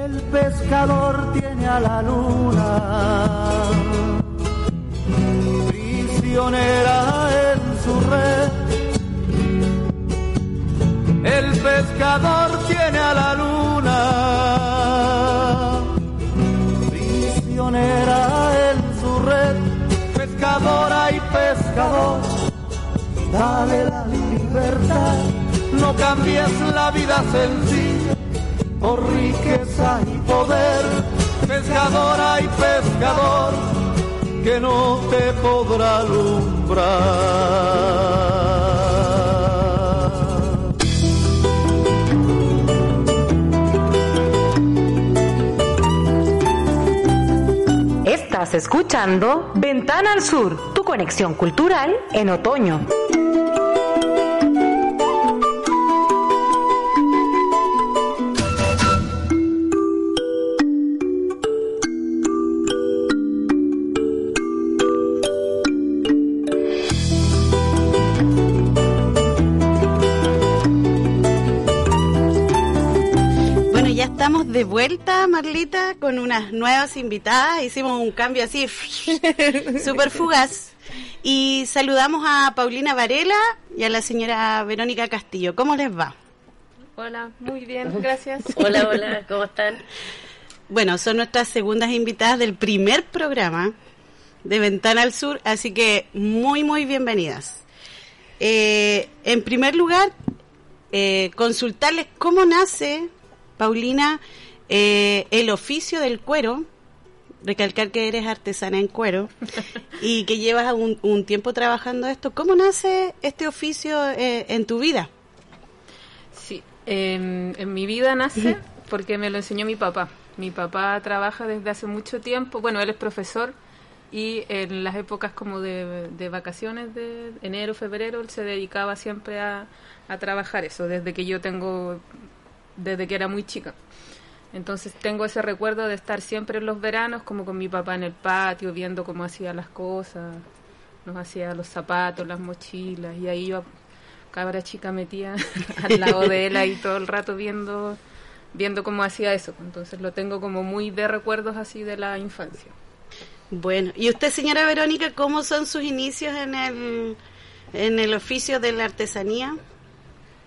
El pescador tiene a la luna prisionera pescador tiene a la luna, prisionera en su red, pescadora y pescador, dale la libertad, no cambies la vida sencilla. Por riqueza y poder, pescadora y pescador, que no te podrá alumbrar. Escuchando Ventana al Sur, tu conexión cultural en otoño. De vuelta, Marlita, con unas nuevas invitadas. Hicimos un cambio así, súper fugaz. Y saludamos a Paulina Varela y a la señora Verónica Castillo. ¿Cómo les va? Hola, muy bien, gracias. hola, hola, ¿cómo están? Bueno, son nuestras segundas invitadas del primer programa de Ventana al Sur, así que muy, muy bienvenidas. Eh, en primer lugar, eh, consultarles cómo nace, Paulina, eh, el oficio del cuero, recalcar que eres artesana en cuero y que llevas un, tiempo trabajando esto. ¿Cómo nace este oficio eh, en tu vida? Sí, en, mi vida nace porque me lo enseñó mi papá. Mi papá trabaja desde hace mucho tiempo, bueno, él es profesor y en las épocas como de, vacaciones de enero, febrero, él se dedicaba siempre a, a trabajar eso, desde que yo tengo, desde que era muy chica. Entonces tengo ese recuerdo de estar siempre en los veranos como con mi papá en el patio viendo cómo hacía las cosas, nos hacía los zapatos, las mochilas y ahí yo cabra chica metía al lado de él ahí todo el rato viendo viendo cómo hacía eso. Entonces lo tengo como muy de recuerdos así de la infancia. Bueno, y usted señora Verónica, ¿cómo son sus inicios en el en el oficio de la artesanía?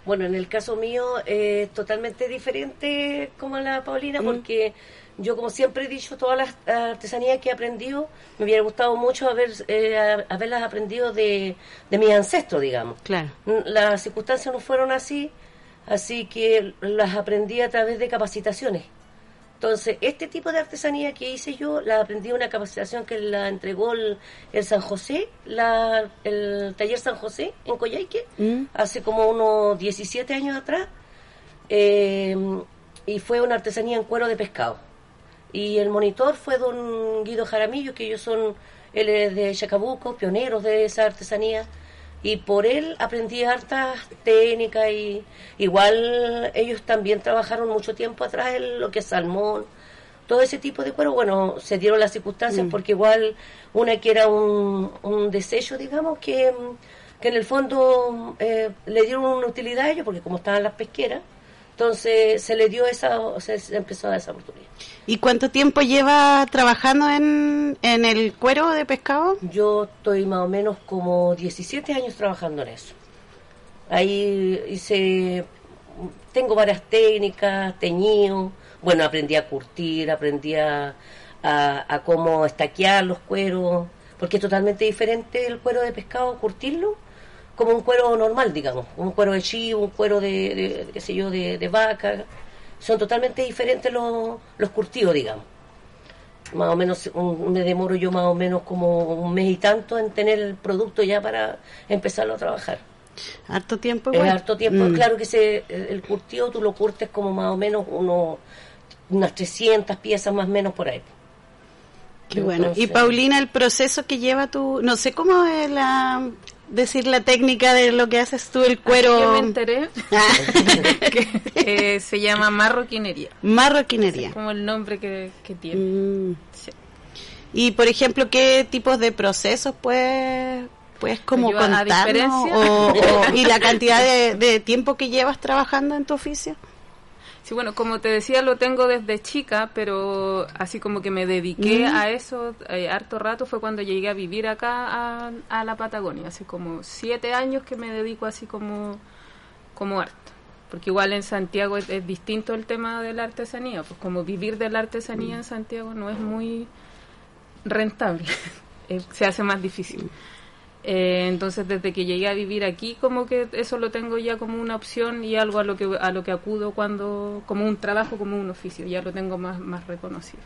Bueno, en el caso mío es totalmente diferente como la Paulina, porque yo, como siempre he dicho, todas las artesanías que he aprendido, me hubiera gustado mucho haber, eh, haberlas aprendido de, de mis ancestros, digamos. Claro. Las circunstancias no fueron así, así que las aprendí a través de capacitaciones. Entonces, este tipo de artesanía que hice yo, la aprendí en una capacitación que la entregó el, San José, la, el taller San José en Coyhaique, mm. hace como unos 17 años atrás, eh, y fue una artesanía en cuero de pescado. Y el monitor fue don Guido Jaramillo, que ellos son, él es de Chacabuco, pioneros de esa artesanía y por él aprendí hartas técnicas y igual ellos también trabajaron mucho tiempo atrás en lo que es salmón, todo ese tipo de cuero, bueno, se dieron las circunstancias mm. porque igual una que era un, un desecho, digamos, que, que en el fondo eh, le dieron una utilidad a ellos porque como estaban las pesqueras, entonces se le dio esa, se empezó a dar esa oportunidad. ¿Y cuánto tiempo lleva trabajando en, en el cuero de pescado? Yo estoy más o menos como 17 años trabajando en eso. Ahí hice, tengo varias técnicas, teñido, bueno, aprendí a curtir, aprendí a, a cómo estaquear los cueros, porque es totalmente diferente el cuero de pescado, curtirlo, como un cuero normal, digamos, un cuero de chivo, un cuero de, qué sé yo, de, vaca. Son totalmente diferentes los, los curtidos, digamos. Más o menos me demoro yo más o menos como un mes y tanto en tener el producto ya para empezarlo a trabajar. Harto tiempo, Es harto tiempo. Mm. Claro que se, el curtido tú lo curtes como más o menos uno, unas 300 piezas más o menos por ahí. Qué bueno. y Paulina, el proceso que lleva tú, no sé cómo es la, decir la técnica de lo que haces tú, el cuero. Yo me enteré que eh, se llama marroquinería. Marroquinería. como el nombre que, tiene. Mm. Y por ejemplo, ¿qué tipos de procesos puedes, puedes como contarnos? O, y la cantidad de, de tiempo que llevas trabajando en tu oficio. Sí, bueno, como te decía, lo tengo desde chica, pero así como que me dediqué a eso eh, harto rato fue cuando llegué a vivir acá a, la Patagonia, hace como siete años que me dedico así como, como arte. Porque igual en Santiago es, distinto el tema de la artesanía, pues como vivir de la artesanía en Santiago no es muy rentable, eh, se hace más difícil. Eh, entonces desde que llegué a vivir aquí como que eso lo tengo ya como una opción y algo a lo que a lo que acudo cuando como un trabajo como un oficio ya lo tengo más más reconocido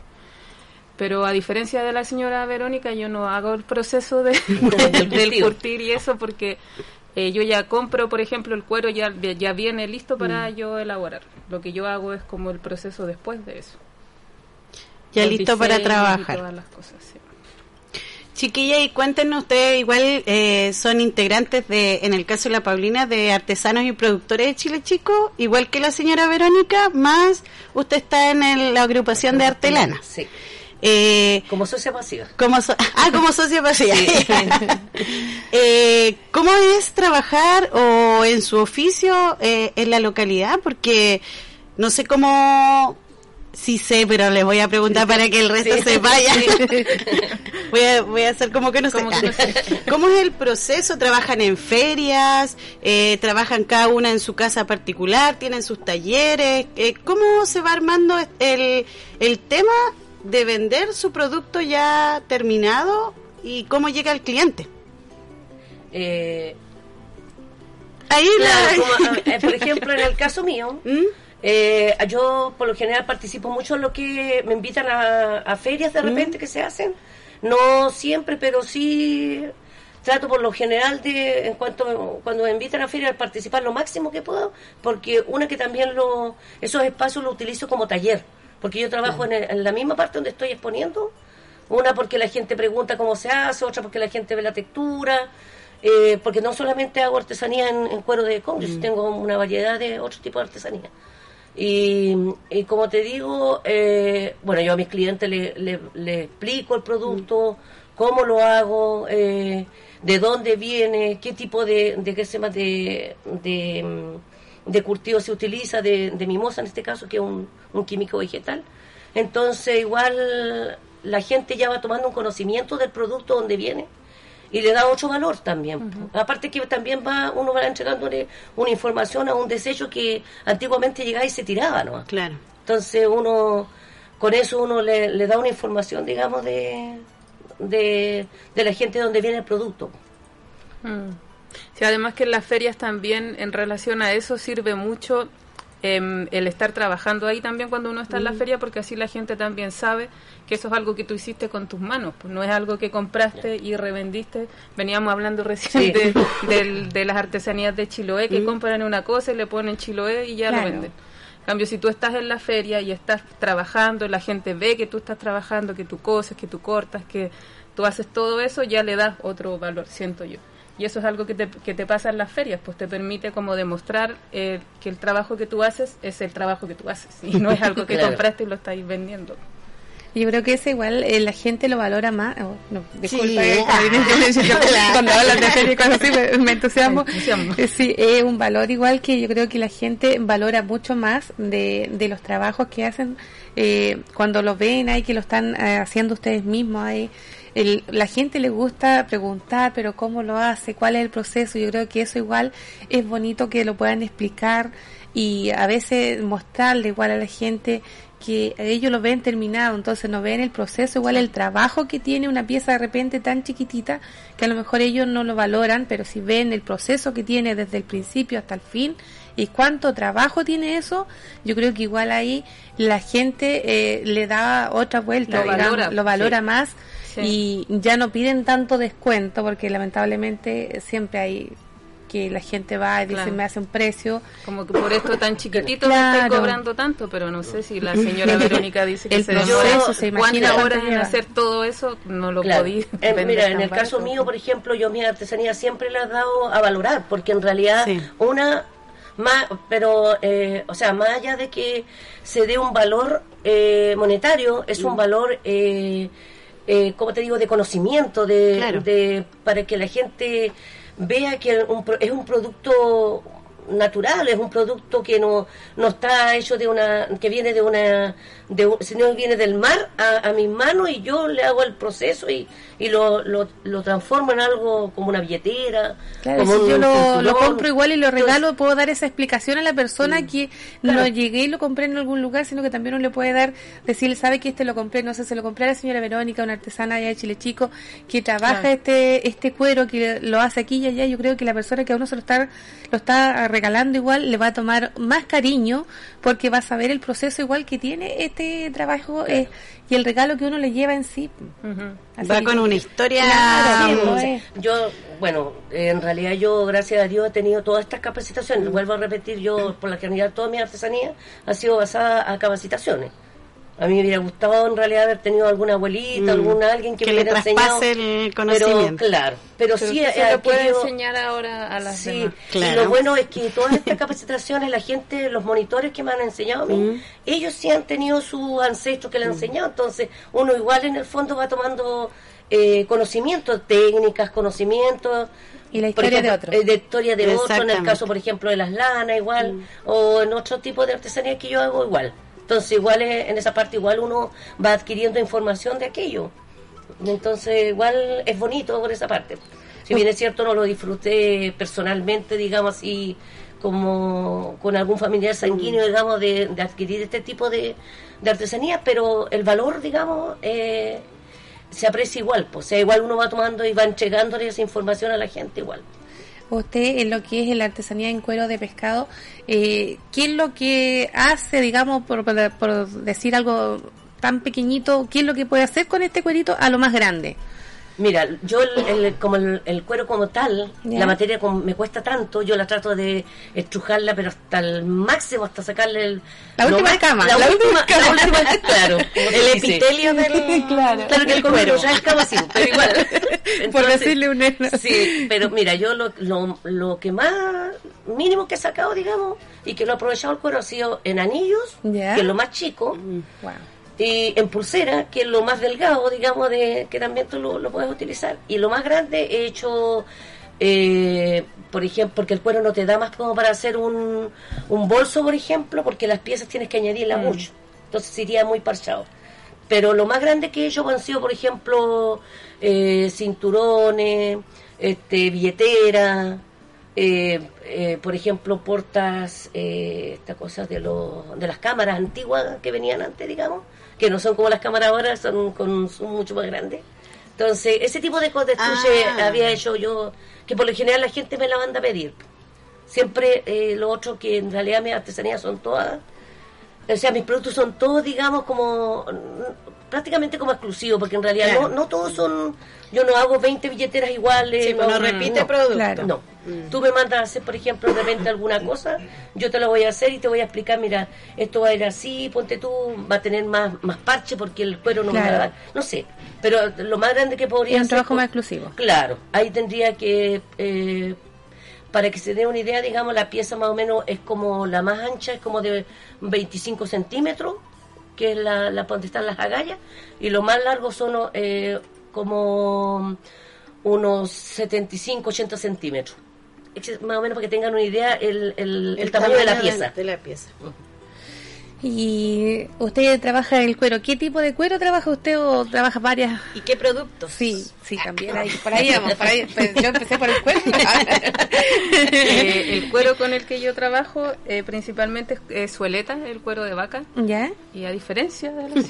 pero a diferencia de la señora Verónica yo no hago el proceso de, del curtir y eso porque eh, yo ya compro por ejemplo el cuero ya ya viene listo para mm. yo elaborar lo que yo hago es como el proceso después de eso ya listo para trabajar todas las cosas sí. Chiquilla, y cuéntenos ustedes, igual eh, son integrantes de, en el caso de la Paulina, de artesanos y productores de Chile Chico, igual que la señora Verónica, más usted está en la agrupación de Artelana. Sí. Eh, como socia pasiva. Como ah, como socia pasiva. eh, ¿Cómo es trabajar o en su oficio eh, en la localidad? Porque no sé cómo Sí sé, pero les voy a preguntar para que el resto se vaya. voy, a, voy a hacer como que no sé. ¿Cómo es el proceso? ¿Trabajan en ferias? Eh, ¿Trabajan cada una en su casa particular? ¿Tienen sus talleres? Eh, ¿Cómo se va armando el, el tema de vender su producto ya terminado y cómo llega al cliente? Eh, Ahí la... por ejemplo, en el caso mío, ¿Mm? Eh, yo por lo general participo mucho en lo que me invitan a, ferias de repente que se hacen. No siempre, pero sí trato por lo general de, en cuanto cuando me invitan a ferias, participar lo máximo que puedo, porque una que también lo, esos espacios los utilizo como taller, porque yo trabajo en, la misma parte donde estoy exponiendo, una porque la gente pregunta cómo se hace, otra porque la gente ve la textura, eh, porque no solamente hago artesanía en, cuero de congreso, tengo una variedad de otros tipos de artesanía. Y, como te digo, eh, bueno, yo a mis clientes le, le, explico el producto, cómo lo hago, eh, de dónde viene, qué tipo de, de, qué se llama, de, de, cultivo se utiliza, de, de, mimosa en este caso, que es un, un químico vegetal. Entonces, igual la gente ya va tomando un conocimiento del producto, dónde viene y le da otro valor también. Aparte que también va uno va entregándole una información a un desecho que antiguamente llegaba y se tiraba, ¿no? Claro. Entonces uno, con eso uno le, da una información, digamos, de, de, la gente de donde viene el producto. Mm. Sí, además que en las ferias también en relación a eso sirve mucho em, el estar trabajando ahí también cuando uno está en la feria, porque así la gente también sabe que eso es algo que tú hiciste con tus manos, pues no es algo que compraste y revendiste. Veníamos hablando recién de, las artesanías de Chiloé, que compran una cosa y le ponen Chiloé y ya lo venden. En cambio, si tú estás en la feria y estás trabajando, la gente ve que tú estás trabajando, que tú coses, que tú cortas, que tú haces todo eso, ya le das otro valor, siento yo. Y eso es algo que te, que te pasa en las ferias, pues te permite como demostrar eh, que el trabajo que tú haces es el trabajo que tú haces y no es algo que compraste y lo estáis vendiendo. Yo creo que eso igual eh, la gente lo valora más. Oh, no, disculpa, eh, cuando hablan de feria y cosas así me, entusiasmo. sí, es un valor igual que yo creo que la gente valora mucho más de, de los trabajos que hacen cuando lo ven ahí, que lo están haciendo ustedes mismos ahí el, la gente le gusta preguntar, pero ¿cómo lo hace? ¿Cuál es el proceso? Yo creo que eso igual es bonito que lo puedan explicar y a veces mostrarle igual a la gente que ellos lo ven terminado, entonces no ven el proceso, igual el trabajo que tiene una pieza de repente tan chiquitita que a lo mejor ellos no lo valoran, pero si ven el proceso que tiene desde el principio hasta el fin y cuánto trabajo tiene eso, yo creo que igual ahí la gente eh, le da otra vuelta, lo valora, más y ya no piden tanto descuento porque lamentablemente siempre hay que la gente va y dice me hace un precio como que por esto tan chiquitito me estoy cobrando tanto pero no sé si la señora Verónica dice que se proceso, se imagina horas en hacer todo eso no lo podía eh, mira en el caso mío por ejemplo yo mi artesanía siempre la he dado a valorar porque en realidad una más pero eh, o sea más allá de que se dé un valor eh, monetario es un mm. valor eh, eh, como te digo, de conocimiento, de, de, para que la gente vea que es un producto natural, es un producto que no, no está hecho de una, que viene de una, de sino viene del mar a, a mis manos y yo le hago el proceso y, y lo, lo, lo transformo en algo como una billetera. Claro, si yo lo, lo, compro igual y lo regalo, puedo dar esa explicación a la persona que no llegué y lo compré en algún lugar, sino que también uno le puede dar, decirle, sabe que este lo compré, no sé, se lo compré a la señora Verónica, una artesana allá de Chile Chico, que trabaja este este cuero, que lo hace aquí y allá. Yo creo que la persona que a uno se lo está, lo está regalando igual, le va a tomar más cariño porque va a saber el proceso igual que tiene este trabajo eh, y el regalo que uno le lleva en sí. Va con una historia. yo, bueno, en realidad yo, gracias a Dios, he tenido todas estas capacitaciones. Vuelvo a repetir, yo, por la general, toda mi artesanía ha sido basada a capacitaciones. A mí me hubiera gustado en realidad haber tenido alguna abuelita, mm. algún alguien que, me hubiera enseñado. el conocimiento. Pero, claro, pero, sí. Se puede enseñar ahora a las sí, Y lo bueno es que todas estas capacitaciones, la gente, los monitores que me han enseñado a mí, mm. ellos sí han tenido sus ancestros que le han mm. enseñado. Entonces, uno igual en el fondo va tomando eh, conocimientos, técnicas, conocimientos. Y la historia de otro. Eh, de historia de otro, en el caso, por ejemplo, de las lanas, igual, o en otro tipo de artesanía que yo hago, igual. Entonces, igual en esa parte, igual uno va adquiriendo información de aquello. Entonces, igual es bonito por esa parte. Si bien es cierto, no lo disfruté personalmente, digamos así, como con algún familiar sanguíneo, digamos, de, adquirir este tipo de, de artesanía, pero el valor, digamos, eh, se aprecia igual. Pues, o sea, igual uno va tomando y va entregándole esa información a la gente igual usted en lo que es la artesanía en cuero de pescado, eh, ¿qué es lo que hace, digamos, por, por decir algo tan pequeñito, qué es lo que puede hacer con este cuerito a lo más grande? Mira, yo el, como el, cuero como tal, la materia como me cuesta tanto, yo la trato de estrujarla, pero hasta el máximo, hasta sacarle el... La última cama. La, última, la claro. El epitelio del... Claro, claro que el cuero. Ya es cama así, pero igual. Por decirle un... Sí, pero mira, yo lo, lo, lo, que más mínimo que he sacado, digamos, y que lo he aprovechado el cuero ha sido en anillos, que es lo más chico. Wow y en pulsera, que es lo más delgado, digamos, de que también tú lo, puedes utilizar. Y lo más grande he hecho, eh, por ejemplo, porque el cuero no te da más como para hacer un, un bolso, por ejemplo, porque las piezas tienes que añadirla mm. mucho. Entonces sería muy parchado. Pero lo más grande que he hecho han sido, por ejemplo, eh, cinturones, este, billetera, eh, eh, por ejemplo, portas, estas cosas de, los de las cámaras antiguas que venían antes, digamos que no son como las cámaras ahora, son, con, mucho más grandes. Entonces, ese tipo de cosas ah. había hecho yo, que por lo general la gente me la manda a pedir. Siempre eh, lo otro que en realidad mis artesanías son todas, o sea, mis productos son todos, digamos, como prácticamente como exclusivos, porque en realidad no, no todos son, yo no hago 20 billeteras iguales. Sí, pues no, repite producto. No. Mm. Tú me mandas a hacer, por ejemplo, de repente alguna cosa, yo te lo voy a hacer y te voy a explicar, mira, esto va a ir así, ponte tú, va a tener más, más parche porque el cuero no me va a dar, no sé. Pero lo más grande que podría es un trabajo más exclusivo. Claro, ahí tendría que... Eh, para que se dé una idea, digamos, la pieza más o menos es como la más ancha, es como de 25 centímetros, que es la, la donde están las agallas, y lo más largo son eh, como unos 75, 80 centímetros. Más o menos para que tengan una idea el, el, tamaño, de la pieza. De la pieza. Y usted trabaja el cuero. ¿Qué tipo de cuero trabaja usted o trabaja varias? ¿Y qué productos? Sí, sí, también. Ahí, por ahí vamos, por ahí. Pues, yo empecé por el cuero. Eh, el cuero con el que yo trabajo eh, principalmente es sueleta, el cuero de vaca. ¿Ya? Y a diferencia de los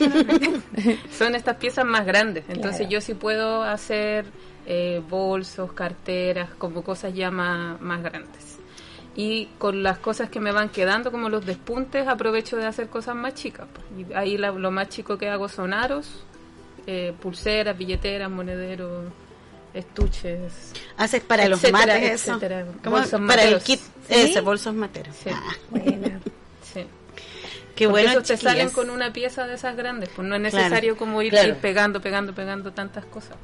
son estas piezas más grandes. Entonces yo sí puedo hacer eh, bolsos, carteras, como cosas ya más, más grandes y con las cosas que me van quedando como los despuntes aprovecho de hacer cosas más chicas pues. y ahí lo más chico que hago son aros eh, pulseras billeteras monederos estuches haces para los mates para el kit ese bolsos materos. Sí. Ah, sí. Qué bueno te salen con una pieza de esas grandes pues no es necesario como ir pegando pegando pegando tantas cosas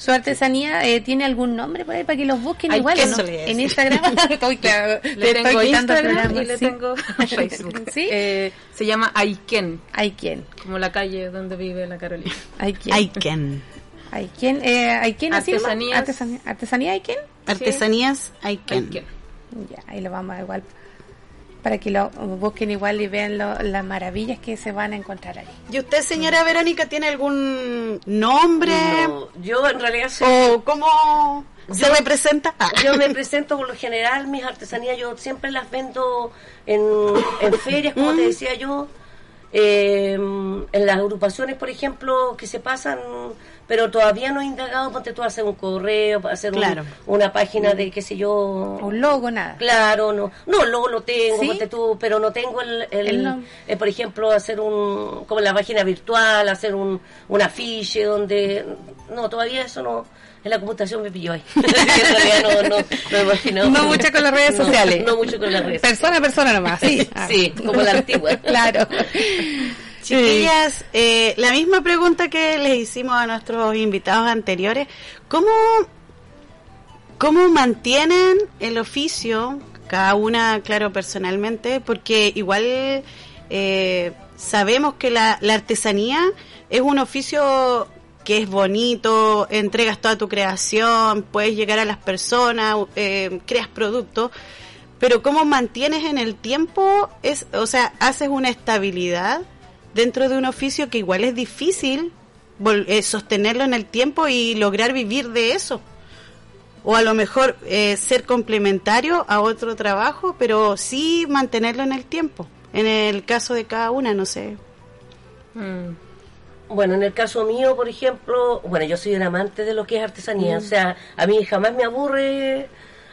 ¿Su artesanía eh, tiene algún nombre por ahí para que los busquen igual? ¿no? En Instagram. estoy, le tengo Instagram y le tengo Facebook. ¿Sí? Eh, se llama Aiken. Aiken. Como la calle donde vive la Carolina. Aiken. Aiken. Aiken. Eh, Aiken Artesanías. Artesanía, ¿Artesanía Aiken? Artesanías Aiken. Aiken. Ya, ahí lo vamos a igual para que lo busquen igual y vean las maravillas que se van a encontrar ahí. ¿Y usted, señora Verónica, tiene algún nombre? yo en realidad soy... ¿O cómo se representa? Ah. Yo me presento por lo general, mis artesanías yo siempre las vendo en, en ferias, como te mm. decía yo, eh, en las agrupaciones, por ejemplo, que se pasan pero todavía no he indagado, ponte tú a hacer un correo, hacer una página de, qué sé yo... Un logo, nada. Claro, no, no, logo lo tengo, ponte tú, pero no tengo el, el, eh, por ejemplo, hacer un, como la página virtual, hacer un, un afiche donde, no, todavía eso no, en la computación me pilló ahí. no, no, no, no mucho con las redes sociales. No, mucho con las redes. Persona a persona nomás. Sí, sí, como la antigua. claro. Chiquillas, eh, la misma pregunta que les hicimos a nuestros invitados anteriores, ¿cómo, cómo mantienen el oficio, cada una, claro, personalmente? Porque igual eh, sabemos que la, artesanía es un oficio que es bonito, entregas toda tu creación, puedes llegar a las personas, eh, creas productos, pero cómo mantienes en el tiempo, es, o sea, haces una estabilidad dentro de un oficio que igual es difícil eh, sostenerlo en el tiempo y lograr vivir de eso. O a lo mejor eh, ser complementario a otro trabajo, pero sí mantenerlo en el tiempo. En el caso de cada una, no sé. Mm. Bueno, en el caso mío, por ejemplo, bueno, yo soy un amante de lo que es artesanía. Mm. O sea, a mí jamás me aburre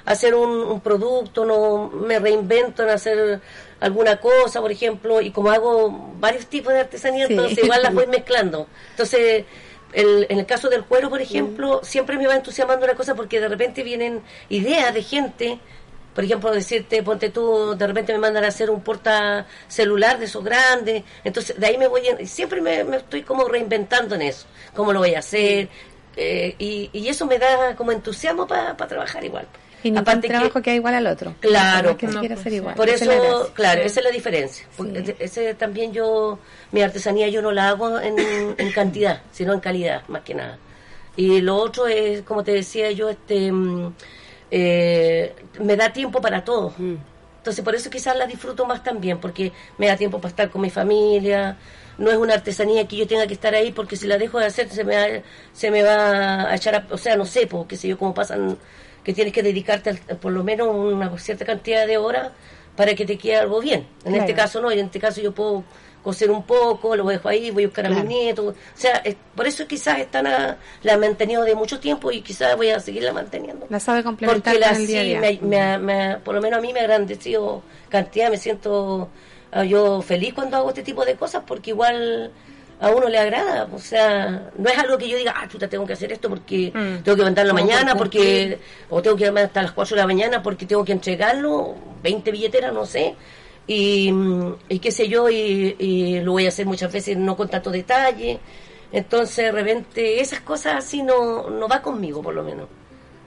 hacer un, un, producto, no me reinvento en hacer alguna cosa, por ejemplo, y como hago varios tipos de artesanía, entonces igual las voy mezclando. Entonces, el, en el caso del cuero, por ejemplo, siempre me va entusiasmando una cosa porque de repente vienen ideas de gente, por ejemplo, decirte, ponte tú, de repente me mandan a hacer un porta celular de esos grandes, entonces de ahí me voy, siempre me, estoy como reinventando en eso, cómo lo voy a hacer, eh, y, y, eso me da como entusiasmo para trabajar igual. Y Aparte trabajo que, igual al otro. Claro. Que no ser igual. Por eso, claro, esa es la diferencia. Ese también yo, mi artesanía yo no la hago en, en, cantidad, sino en calidad, más que nada. Y lo otro es, como te decía yo, este mm, eh, me da tiempo para todo. Mm. Entonces por eso quizás la disfruto más también, porque me da tiempo para estar con mi familia. No es una artesanía que yo tenga que estar ahí porque si la dejo de hacer se me, va, se me va a echar, a, o sea, no sé, porque sé yo, cómo pasan que tienes que dedicarte por lo menos una cierta cantidad de horas para que te quede algo bien. En este caso no, en este caso yo puedo coser un poco, lo dejo ahí, voy a buscar a mis nietos. O sea, por eso quizás están a, la han mantenido de mucho tiempo y quizás voy a seguirla manteniendo. La sabe complementar Porque la, el día Me, por lo menos a mí me ha agradecido cantidad, me siento ah, yo feliz cuando hago este tipo de cosas porque igual a uno le agrada, o sea, no es algo que yo diga, ah, chuta, tengo que hacer esto porque mm. tengo que levantarlo mañana, porque, o tengo que irme hasta las 4 de la mañana porque tengo que entregarlo, 20 billeteras, no sé, y, qué sé yo, y, lo voy a hacer muchas veces no con tanto detalle. Entonces, de repente, esas cosas así no, no va conmigo, por lo menos.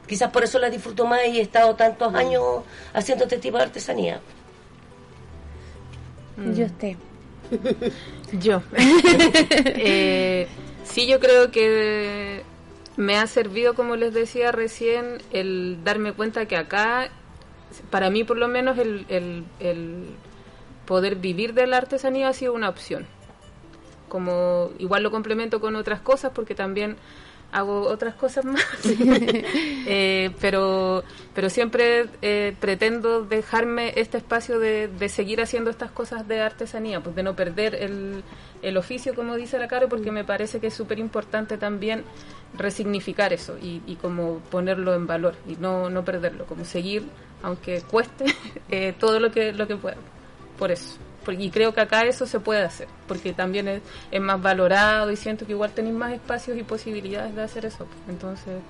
Quizás por eso la disfruto más y he estado tantos años haciendo este tipo de artesanía. Mm. Yo usted. yo. eh, sí, yo creo que me ha servido, como les decía recién, el darme cuenta que acá, para mí por lo menos, el, el poder vivir de la artesanía ha sido una opción. Como igual lo complemento con otras cosas porque también hago otras cosas más, eh, pero, pero siempre eh, pretendo dejarme este espacio de, de, seguir haciendo estas cosas de artesanía, pues de no perder el, el oficio, como dice la Caro, porque me parece que es súper importante también resignificar eso y, y, como ponerlo en valor y no, no perderlo, como seguir, aunque cueste, eh, todo lo que, lo que pueda por eso. y creo que acá eso se puede hacer, porque también es, más valorado y siento que igual tenéis más espacios y posibilidades de hacer eso. Entonces,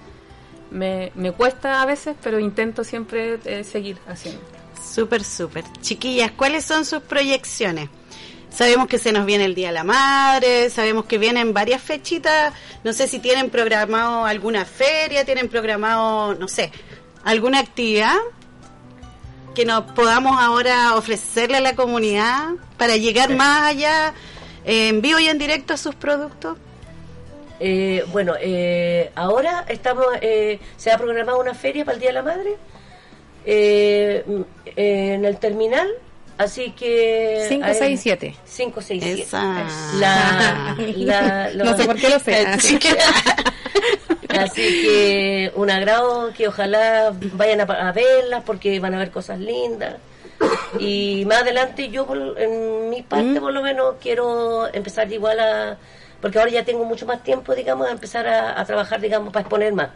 me, me cuesta a veces, pero intento siempre eh, seguir haciendo. Súper, súper. Chiquillas, ¿cuáles son sus proyecciones? Sabemos que se nos viene el Día de la Madre, sabemos que vienen varias fechitas, no sé si tienen programado alguna feria, tienen programado, no sé, alguna actividad que nos podamos ahora ofrecerle a la comunidad para llegar más allá en vivo y en directo a sus productos? Eh, bueno, eh, ahora estamos, eh, se ha programado una feria para el Día de la Madre en el terminal, así que... 5, 6, 7. 5, 6, 7. no sé por qué lo sé. Así que un agrado que ojalá vayan a, verlas porque van a ver cosas lindas. Y más adelante yo, en mi parte mm. por lo menos, quiero empezar igual a... Porque ahora ya tengo mucho más tiempo, digamos, a empezar a, trabajar, digamos, para exponer más.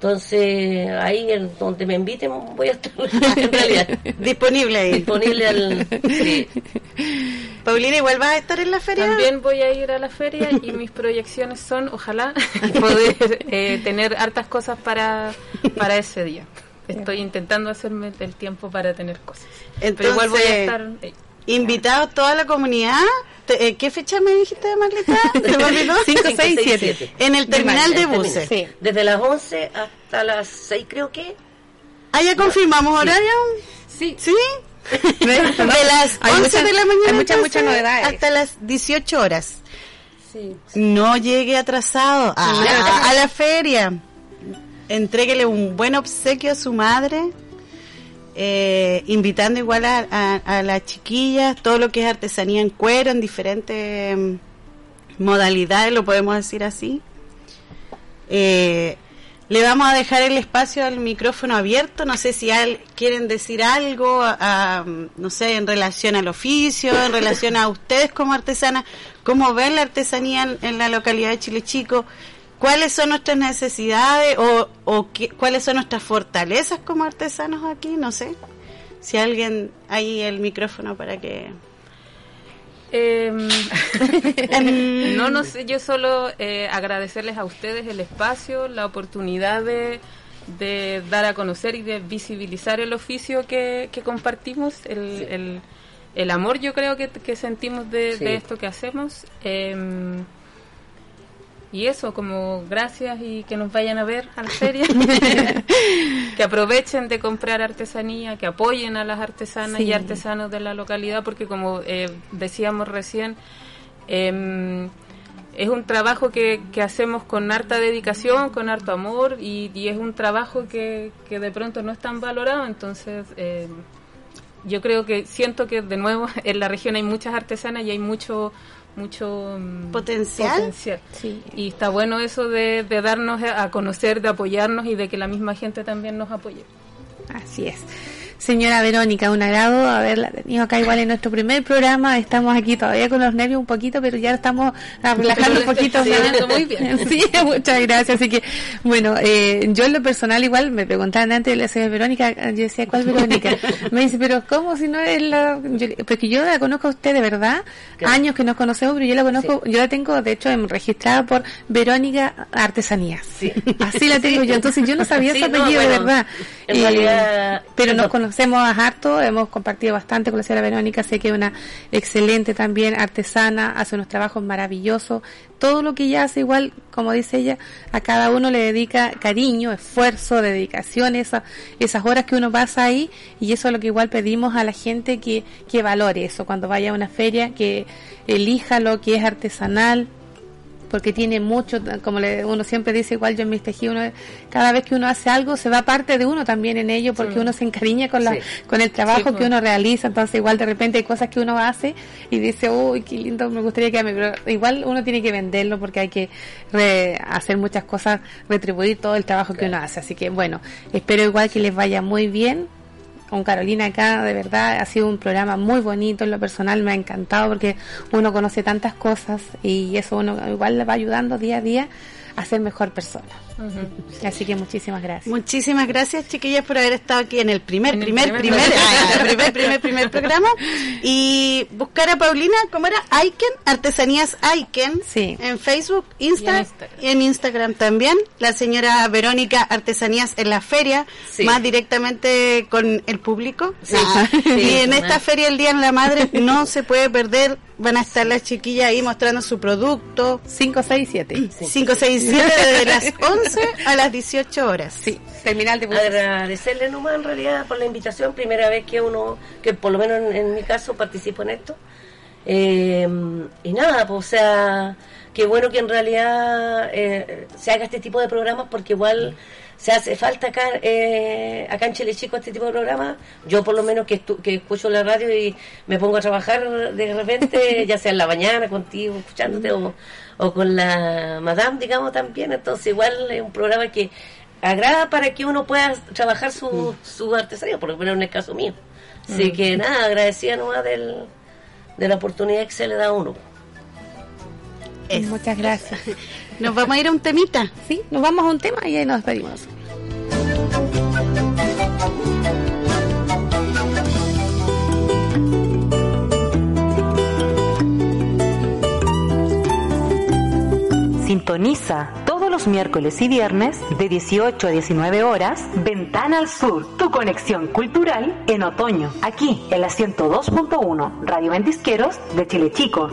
Entonces, ahí en donde me inviten voy a estar en realidad. disponible ahí. Disponible al... Paulina, ¿igual vas a estar en la feria? También voy a ir a la feria y mis proyecciones son, ojalá, poder eh, tener hartas cosas para, para ese día. Estoy intentando hacerme el tiempo para tener cosas. Entonces, Pero igual voy a estar... Eh, invitados toda la comunidad. Eh, ¿Qué fecha me dijiste, Marlita? 5, 6, 7. En el terminal de buses. Sí. Desde las 11 hasta las 6 creo que. ¿Ah, ya confirmamos horario? Sí. ¿Sí? de las 11 de la mañana hay muchas, muchas novedades. hasta las 18 horas. Sí. No llegue atrasado a, a, la feria. Entréguele un buen obsequio a su madre. Eh, invitando igual a, a, las chiquillas, todo lo que es artesanía en cuero, en diferentes mm, modalidades, lo podemos decir así. Eh, le vamos a dejar el espacio al micrófono abierto. No sé si quieren decir algo, no sé, en relación al oficio, en relación a ustedes como artesanas, cómo ven la artesanía en, la localidad de Chile Chico, cuáles son nuestras necesidades o, o cuáles son nuestras fortalezas como artesanos aquí, no sé. Si alguien ahí el micrófono para que Em, no, no sé, yo solo eh, agradecerles a ustedes el espacio, la oportunidad de, dar a conocer y de visibilizar el oficio que, compartimos, el, el, amor yo creo que, sentimos de, esto que hacemos. Em, y eso, como gracias y que nos vayan a ver a la feria, que aprovechen de comprar artesanía, que apoyen a las artesanas y artesanos de la localidad, porque como eh, decíamos recién, em, es un trabajo que, que, hacemos con harta dedicación, con harto amor, y, es un trabajo que, que, de pronto no es tan valorado, entonces... Em, yo creo que siento que de nuevo en la región hay muchas artesanas y hay mucho mucho mm, potencial. Y está bueno eso de, darnos a conocer, de apoyarnos y de que la misma gente también nos apoye. Así es. Señora Verónica, un agrado haberla tenido acá igual en nuestro primer programa. Estamos aquí todavía con los nervios un poquito, pero ya estamos relajando un poquito más. Muy bien. Sí, muchas gracias. Así que, bueno, eh, yo en lo personal igual me preguntaban antes de la señora Verónica, yo decía, ¿cuál Verónica? Me dice, pero ¿cómo si no es la...? porque yo la conozco a usted de verdad, años que nos conocemos, pero yo la conozco, yo la tengo de hecho registrada por Verónica Artesanías. Así la tengo yo. Entonces yo no sabía ese apellido de verdad. pero nos conocemos a harto, hemos compartido bastante con la señora Verónica, sé que es una excelente también artesana, hace unos trabajos maravillosos. Todo lo que ella hace igual, como dice ella, a cada uno le dedica cariño, esfuerzo, dedicación, esa, esas horas que uno pasa ahí y eso es lo que igual pedimos a la gente que, que valore eso cuando vaya a una feria, que elija lo que es artesanal, porque tiene mucho, como le, uno siempre dice, igual yo en mis tejidos, uno, cada vez que uno hace algo, se va parte de uno también en ello, porque uno se encariña con, la, con el trabajo que pues. uno realiza, entonces igual de repente hay cosas que uno hace y dice, uy, qué lindo, me gustaría que pero igual uno tiene que venderlo porque hay que hacer muchas cosas, retribuir todo el trabajo que uno hace, así que bueno, espero igual que les vaya muy bien, con Carolina acá, de verdad ha sido un programa muy bonito, en lo personal me ha encantado porque uno conoce tantas cosas y eso uno igual le va ayudando día a día a ser mejor persona. Así que muchísimas gracias. Muchísimas gracias, chiquillas, por haber estado aquí en el primer, primer, primer, primer, primer, primer, programa. Y buscar a Paulina, ¿cómo era? Aiken, Artesanías Aiken. Sí. En Facebook, Insta, y en Instagram. también. La señora Verónica Artesanías en la feria, más directamente con el público. Ah, y en esta feria, el Día de la Madre, no se puede perder van a estar las chiquillas ahí mostrando su producto. 5, 6, 7. 5, 6, 7 desde las 11 a las 18 horas. Sí, terminal de Agradecerle nomás en realidad por la invitación, primera vez que uno, que por lo menos en, mi caso participo en esto. Eh, y nada, pues o sea, qué bueno que en realidad eh, se haga este tipo de programas porque igual se hace falta acá, eh, acá en Chile Chico este tipo de programas. Yo por lo menos que, que escucho la radio y me pongo a trabajar de repente, ya sea en la mañana contigo, escuchándote, o, o con la madame, digamos, también. Entonces igual es un programa que agrada para que uno pueda trabajar su, su artesanía, por lo menos en el caso mío. Así mm. que nada, agradecida nomás del, de la oportunidad que se le da a uno. Muchas gracias. Nos vamos a ir a un temita. Sí, nos vamos a un tema y ahí nos despedimos. Sintoniza todos los miércoles y viernes de 18 a 19 horas Ventana al Sur, tu conexión cultural en otoño, aquí en la 102.1 Radio Ventisqueros de Chile Chico.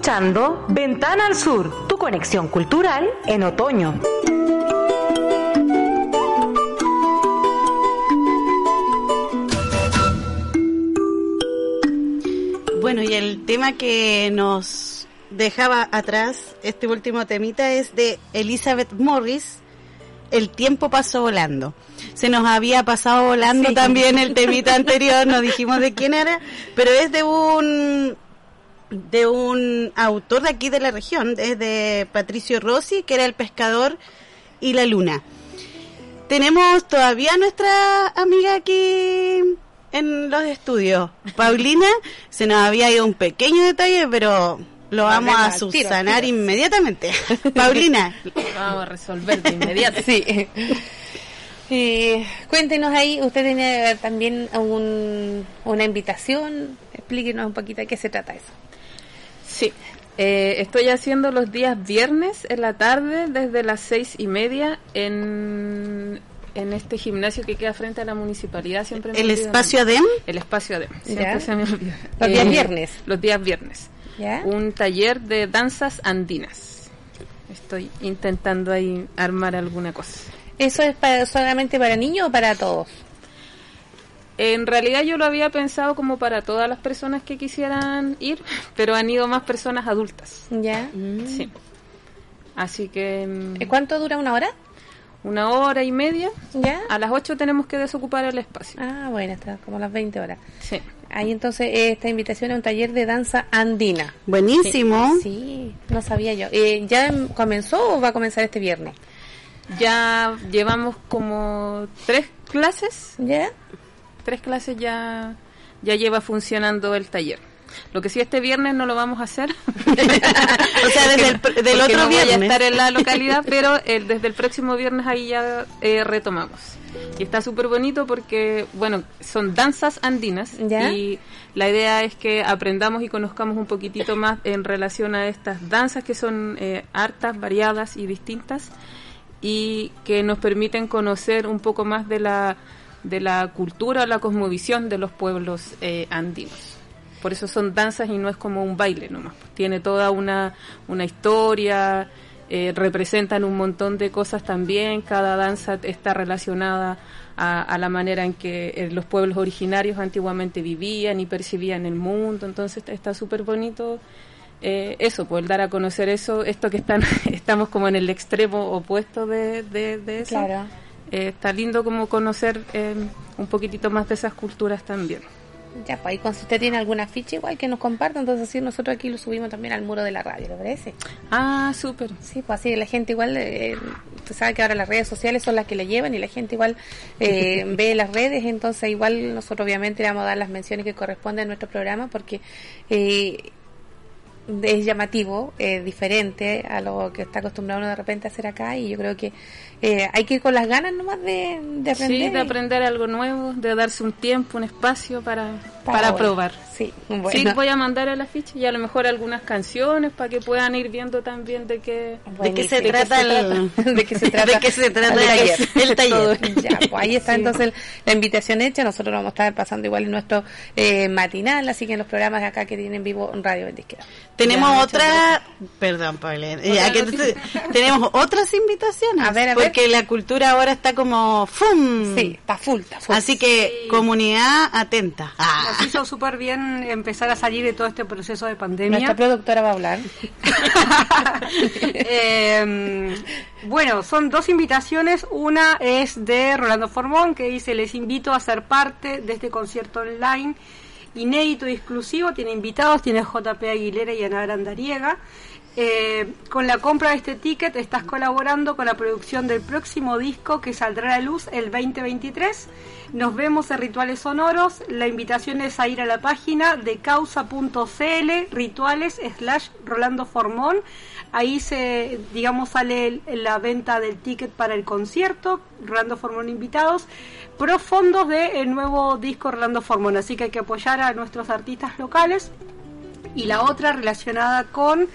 Escuchando Ventana al Sur, tu conexión cultural en otoño. Bueno, y el tema que nos dejaba atrás, este último temita, es de Elizabeth Morris, El tiempo pasó volando. Se nos había pasado volando Sí. también el temita anterior, no dijimos de quién era, pero es de un de un autor de aquí de la región, es de Patricio Rossi, que era El pescador y la luna. Tenemos todavía a nuestra amiga aquí en los estudios. Paulina, se nos había ido un pequeño detalle, pero lo vamos a tiro, subsanar al tiro. inmediatamente. Paulina, Vamos a resolver de inmediato. Sí. Eh, cuéntenos ahí, usted tiene también un- una invitación, explíquenos un poquito de qué se trata eso. Sí, eh, estoy haciendo los días viernes en la tarde desde las seis y media en, en este gimnasio que queda frente a la municipalidad. Siempre me ¿El espacio nombre. ADEM? El espacio ADEM, siempre Ya. se me olvida. Los días viernes. Los días viernes. ¿Ya? Un taller de danzas andinas. Estoy intentando ahí armar alguna cosa. ¿Eso es para, solamente para niños o para todos? En realidad yo lo había pensado como para todas las personas que quisieran ir, pero han ido más personas adultas. ¿Ya? Sí. Así que mm, ¿Eh, ¿Cuánto dura una hora? una hora y media. ¿Ya? A las 8 tenemos que desocupar el espacio. Ah, bueno, está como las 20 horas. Sí. Ahí entonces esta invitación a un taller de danza andina. buenísimo. Sí, no sabía yo. Eh, ¿Ya comenzó o va a comenzar este viernes? Ya llevamos como tres clases. ¿Ya? Tres clases ya, ya lleva funcionando el taller. Lo que sí este viernes no lo vamos a hacer. O sea, desde el, del otro no voy a viernes. estar en la localidad, pero el- desde el próximo viernes ahí ya eh, retomamos. Y está súper bonito porque, bueno, son danzas andinas ¿Ya? y la idea es que aprendamos y conozcamos un poquitito más en relación a estas danzas que son eh, hartas, variadas y distintas y que nos permiten conocer un poco más de la, de la cultura, la cosmovisión de los pueblos eh, andinos. Por eso son danzas y no es como un baile nomás. Tiene toda una, una historia, eh, representan un montón de cosas también. Cada danza está relacionada a, a la manera en que eh, los pueblos originarios antiguamente vivían y percibían el mundo. Entonces está súper bonito eh, eso, poder dar a conocer eso. Esto que están, estamos como en el extremo opuesto de, de, de eso. Claro. Eh, está lindo como conocer eh, un poquitito más de esas culturas también. Ya, pues ahí si usted tiene alguna ficha igual que nos comparta, entonces así nosotros aquí lo subimos también al muro de la radio, ¿le parece? Ah, súper. Sí, pues así la gente igual, eh, usted sabe que ahora las redes sociales son las que le llevan y la gente igual eh, ve las redes, entonces igual nosotros obviamente le vamos a dar las menciones que corresponden a nuestro programa porque eh, es llamativo, es diferente a lo que está acostumbrado uno de repente a hacer acá y yo creo que eh, hay que ir con las ganas nomás de, de aprender. Sí, de aprender algo nuevo, de darse un tiempo, un espacio para, para, probar. Sí, sí, voy a mandar a la ficha y a lo mejor algunas canciones para que puedan ir viendo también de qué, de qué se trata el, de qué se trata, de qué se trata el taller. ya, pues ahí está entonces la invitación hecha. Nosotros lo vamos a estar pasando igual en nuestro eh, matinal, así que en los programas de acá que tienen vivo Radio Ventisquera. Tenemos otra, perdón, Pablo, tenemos otras invitaciones. A ver, a ver. Porque la cultura ahora está como ¡fum! Sí, está full, está full. Así que comunidad atenta. Ah. Nos hizo súper bien empezar a salir de todo este proceso de pandemia. Nuestra productora va a hablar. eh, bueno, son dos invitaciones. Una es de Rolando Formón que dice les invito a ser parte de este concierto online inédito y exclusivo. Tiene invitados, tiene JP Aguilera y Ana Grandariega. Eh, con la compra de este ticket estás colaborando con la producción del próximo disco que saldrá a luz el 2023. Nos vemos en Rituales Sonoros. La invitación es a ir a la página de causa.cl, rituales slash Rolando Formón. Ahí se, digamos, sale la venta del ticket para el concierto, Rolando Formón invitados, pro fondos del nuevo disco Rolando Formón. Así que hay que apoyar a nuestros artistas locales. Y la otra relacionada con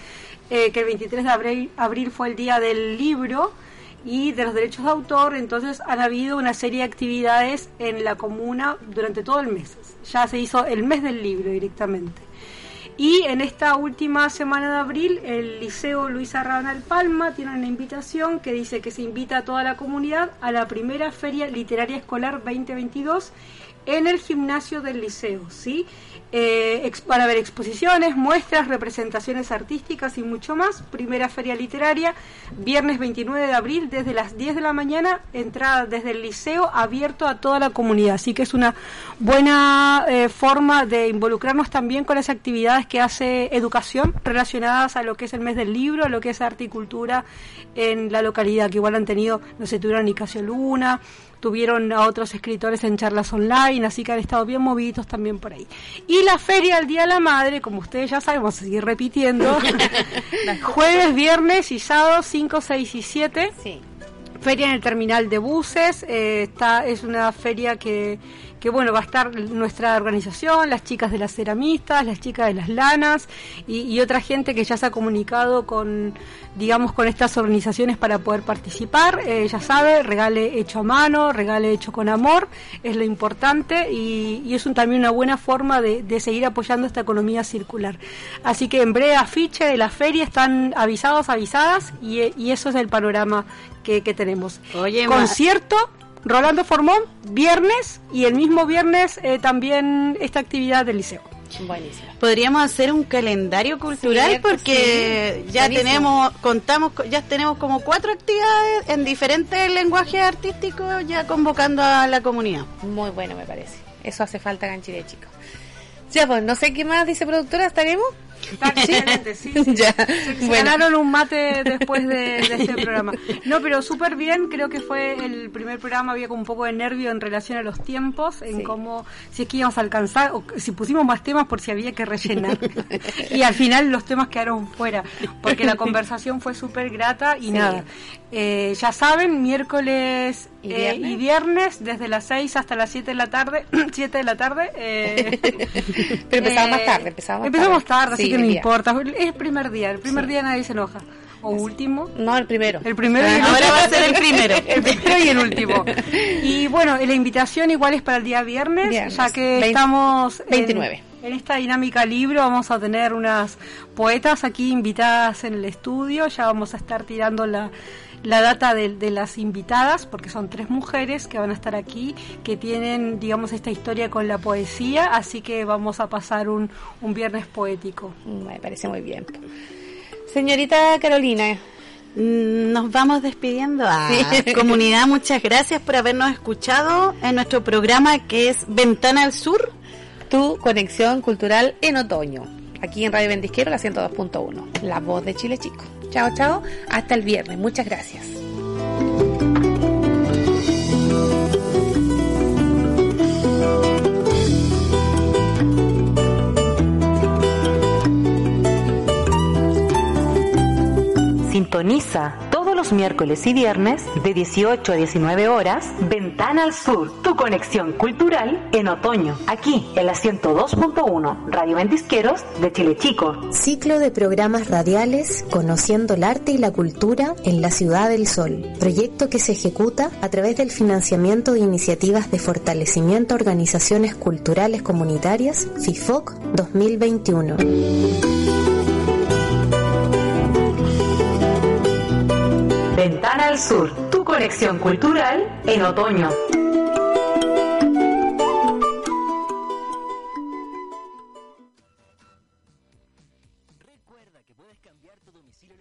eh, que el 23 de abril, abril fue el día del libro y de los derechos de autor, entonces han habido una serie de actividades en la comuna durante todo el mes. Ya se hizo el mes del libro directamente. Y en esta última semana de abril, el Liceo Luis Arrabal Palma tiene una invitación que dice que se invita a toda la comunidad a la primera Feria Literaria Escolar 2022 en el gimnasio del liceo, ¿sí? Eh, para ver exposiciones, muestras, representaciones artísticas y mucho más. Primera feria literaria, viernes 29 de abril, desde las 10 de la mañana, entrada desde el liceo, abierto a toda la comunidad. Así que es una buena eh, forma de involucrarnos también con las actividades que hace educación relacionadas a lo que es el mes del libro, a lo que es arte y cultura en la localidad, que igual han tenido, no sé, tuvieron Nicasio Luna, tuvieron a otros escritores en charlas online, así que han estado bien movidos también por ahí. Y la feria del Día de la Madre, como ustedes ya saben, vamos a seguir repitiendo, jueves, viernes y sábado 5, 6 y 7. Feria en el terminal de buses, eh, está, es una feria que que bueno, va a estar nuestra organización, las chicas de las ceramistas, las chicas de las lanas y, otra gente que ya se ha comunicado con, digamos, con estas organizaciones para poder participar. Eh, ya sabe, regale hecho a mano, regale hecho con amor, es lo importante y, es también una buena forma de, seguir apoyando esta economía circular. Así que en breve afiche de la feria están avisados, avisadas y, eso es el panorama que, tenemos. Oye, Concierto Rolando Formón, viernes y el mismo viernes eh, también esta actividad del liceo. Buenísimo. Podríamos hacer un calendario cultural porque ya tenemos, contamos, ya tenemos como cuatro actividades en diferentes lenguajes artísticos ya convocando a la comunidad. Muy bueno me parece. Eso hace falta en Chile, chicos. Ya, pues no sé qué más dice productora, ¿estaremos? Está excelente, sí. ya. Se, ganaron un mate después de, este programa. No, pero súper bien, creo que fue el primer programa, había como un poco de nervio en relación a los tiempos, en cómo, si es que íbamos a alcanzar, o si pusimos más temas por si había que rellenar. y al final los temas quedaron fuera, porque la conversación fue súper grata y nada. Eh, ya saben, miércoles ¿Y eh, viernes? desde las 6 hasta las 7 de la tarde, 7 de la tarde. Eh, pero empezamos más tarde, empezamos, empezamos tarde, así que no importa. Es el primer día, el primer día nadie se enoja. ¿O último? No, el primero. El primero y el Ahora va a ser el primero. el primero y el último. Y bueno, la invitación igual es para el día viernes, ya que estamos... 29. En, esta dinámica libro vamos a tener unas poetas aquí invitadas en el estudio, ya vamos a estar tirando la la data de, las invitadas, porque son tres mujeres que van a estar aquí, que tienen, digamos, esta historia con la poesía, así que vamos a pasar un, un viernes poético. Me parece muy bien. Señorita Carolina. Mm, nos vamos despidiendo. A comunidad, muchas gracias por habernos escuchado en nuestro programa que es Ventana al Sur. Tu conexión cultural en otoño. Aquí en Radio Ventisquero, la 102.1. La voz de Chile Chico. Chao, chao. Hasta el viernes. Muchas gracias. Sintoniza los miércoles y viernes de 18 a 19 horas Ventana al Sur, tu conexión cultural en otoño, aquí en la 102.1 Radio Ventisqueros de Chile Chico. Ciclo de programas radiales Conociendo el arte y la cultura en la Ciudad del Sol. Proyecto que se ejecuta a través del financiamiento de iniciativas de fortalecimiento a organizaciones culturales comunitarias FIFOC 2021. Ventana al Sur, tu conexión cultural en otoño.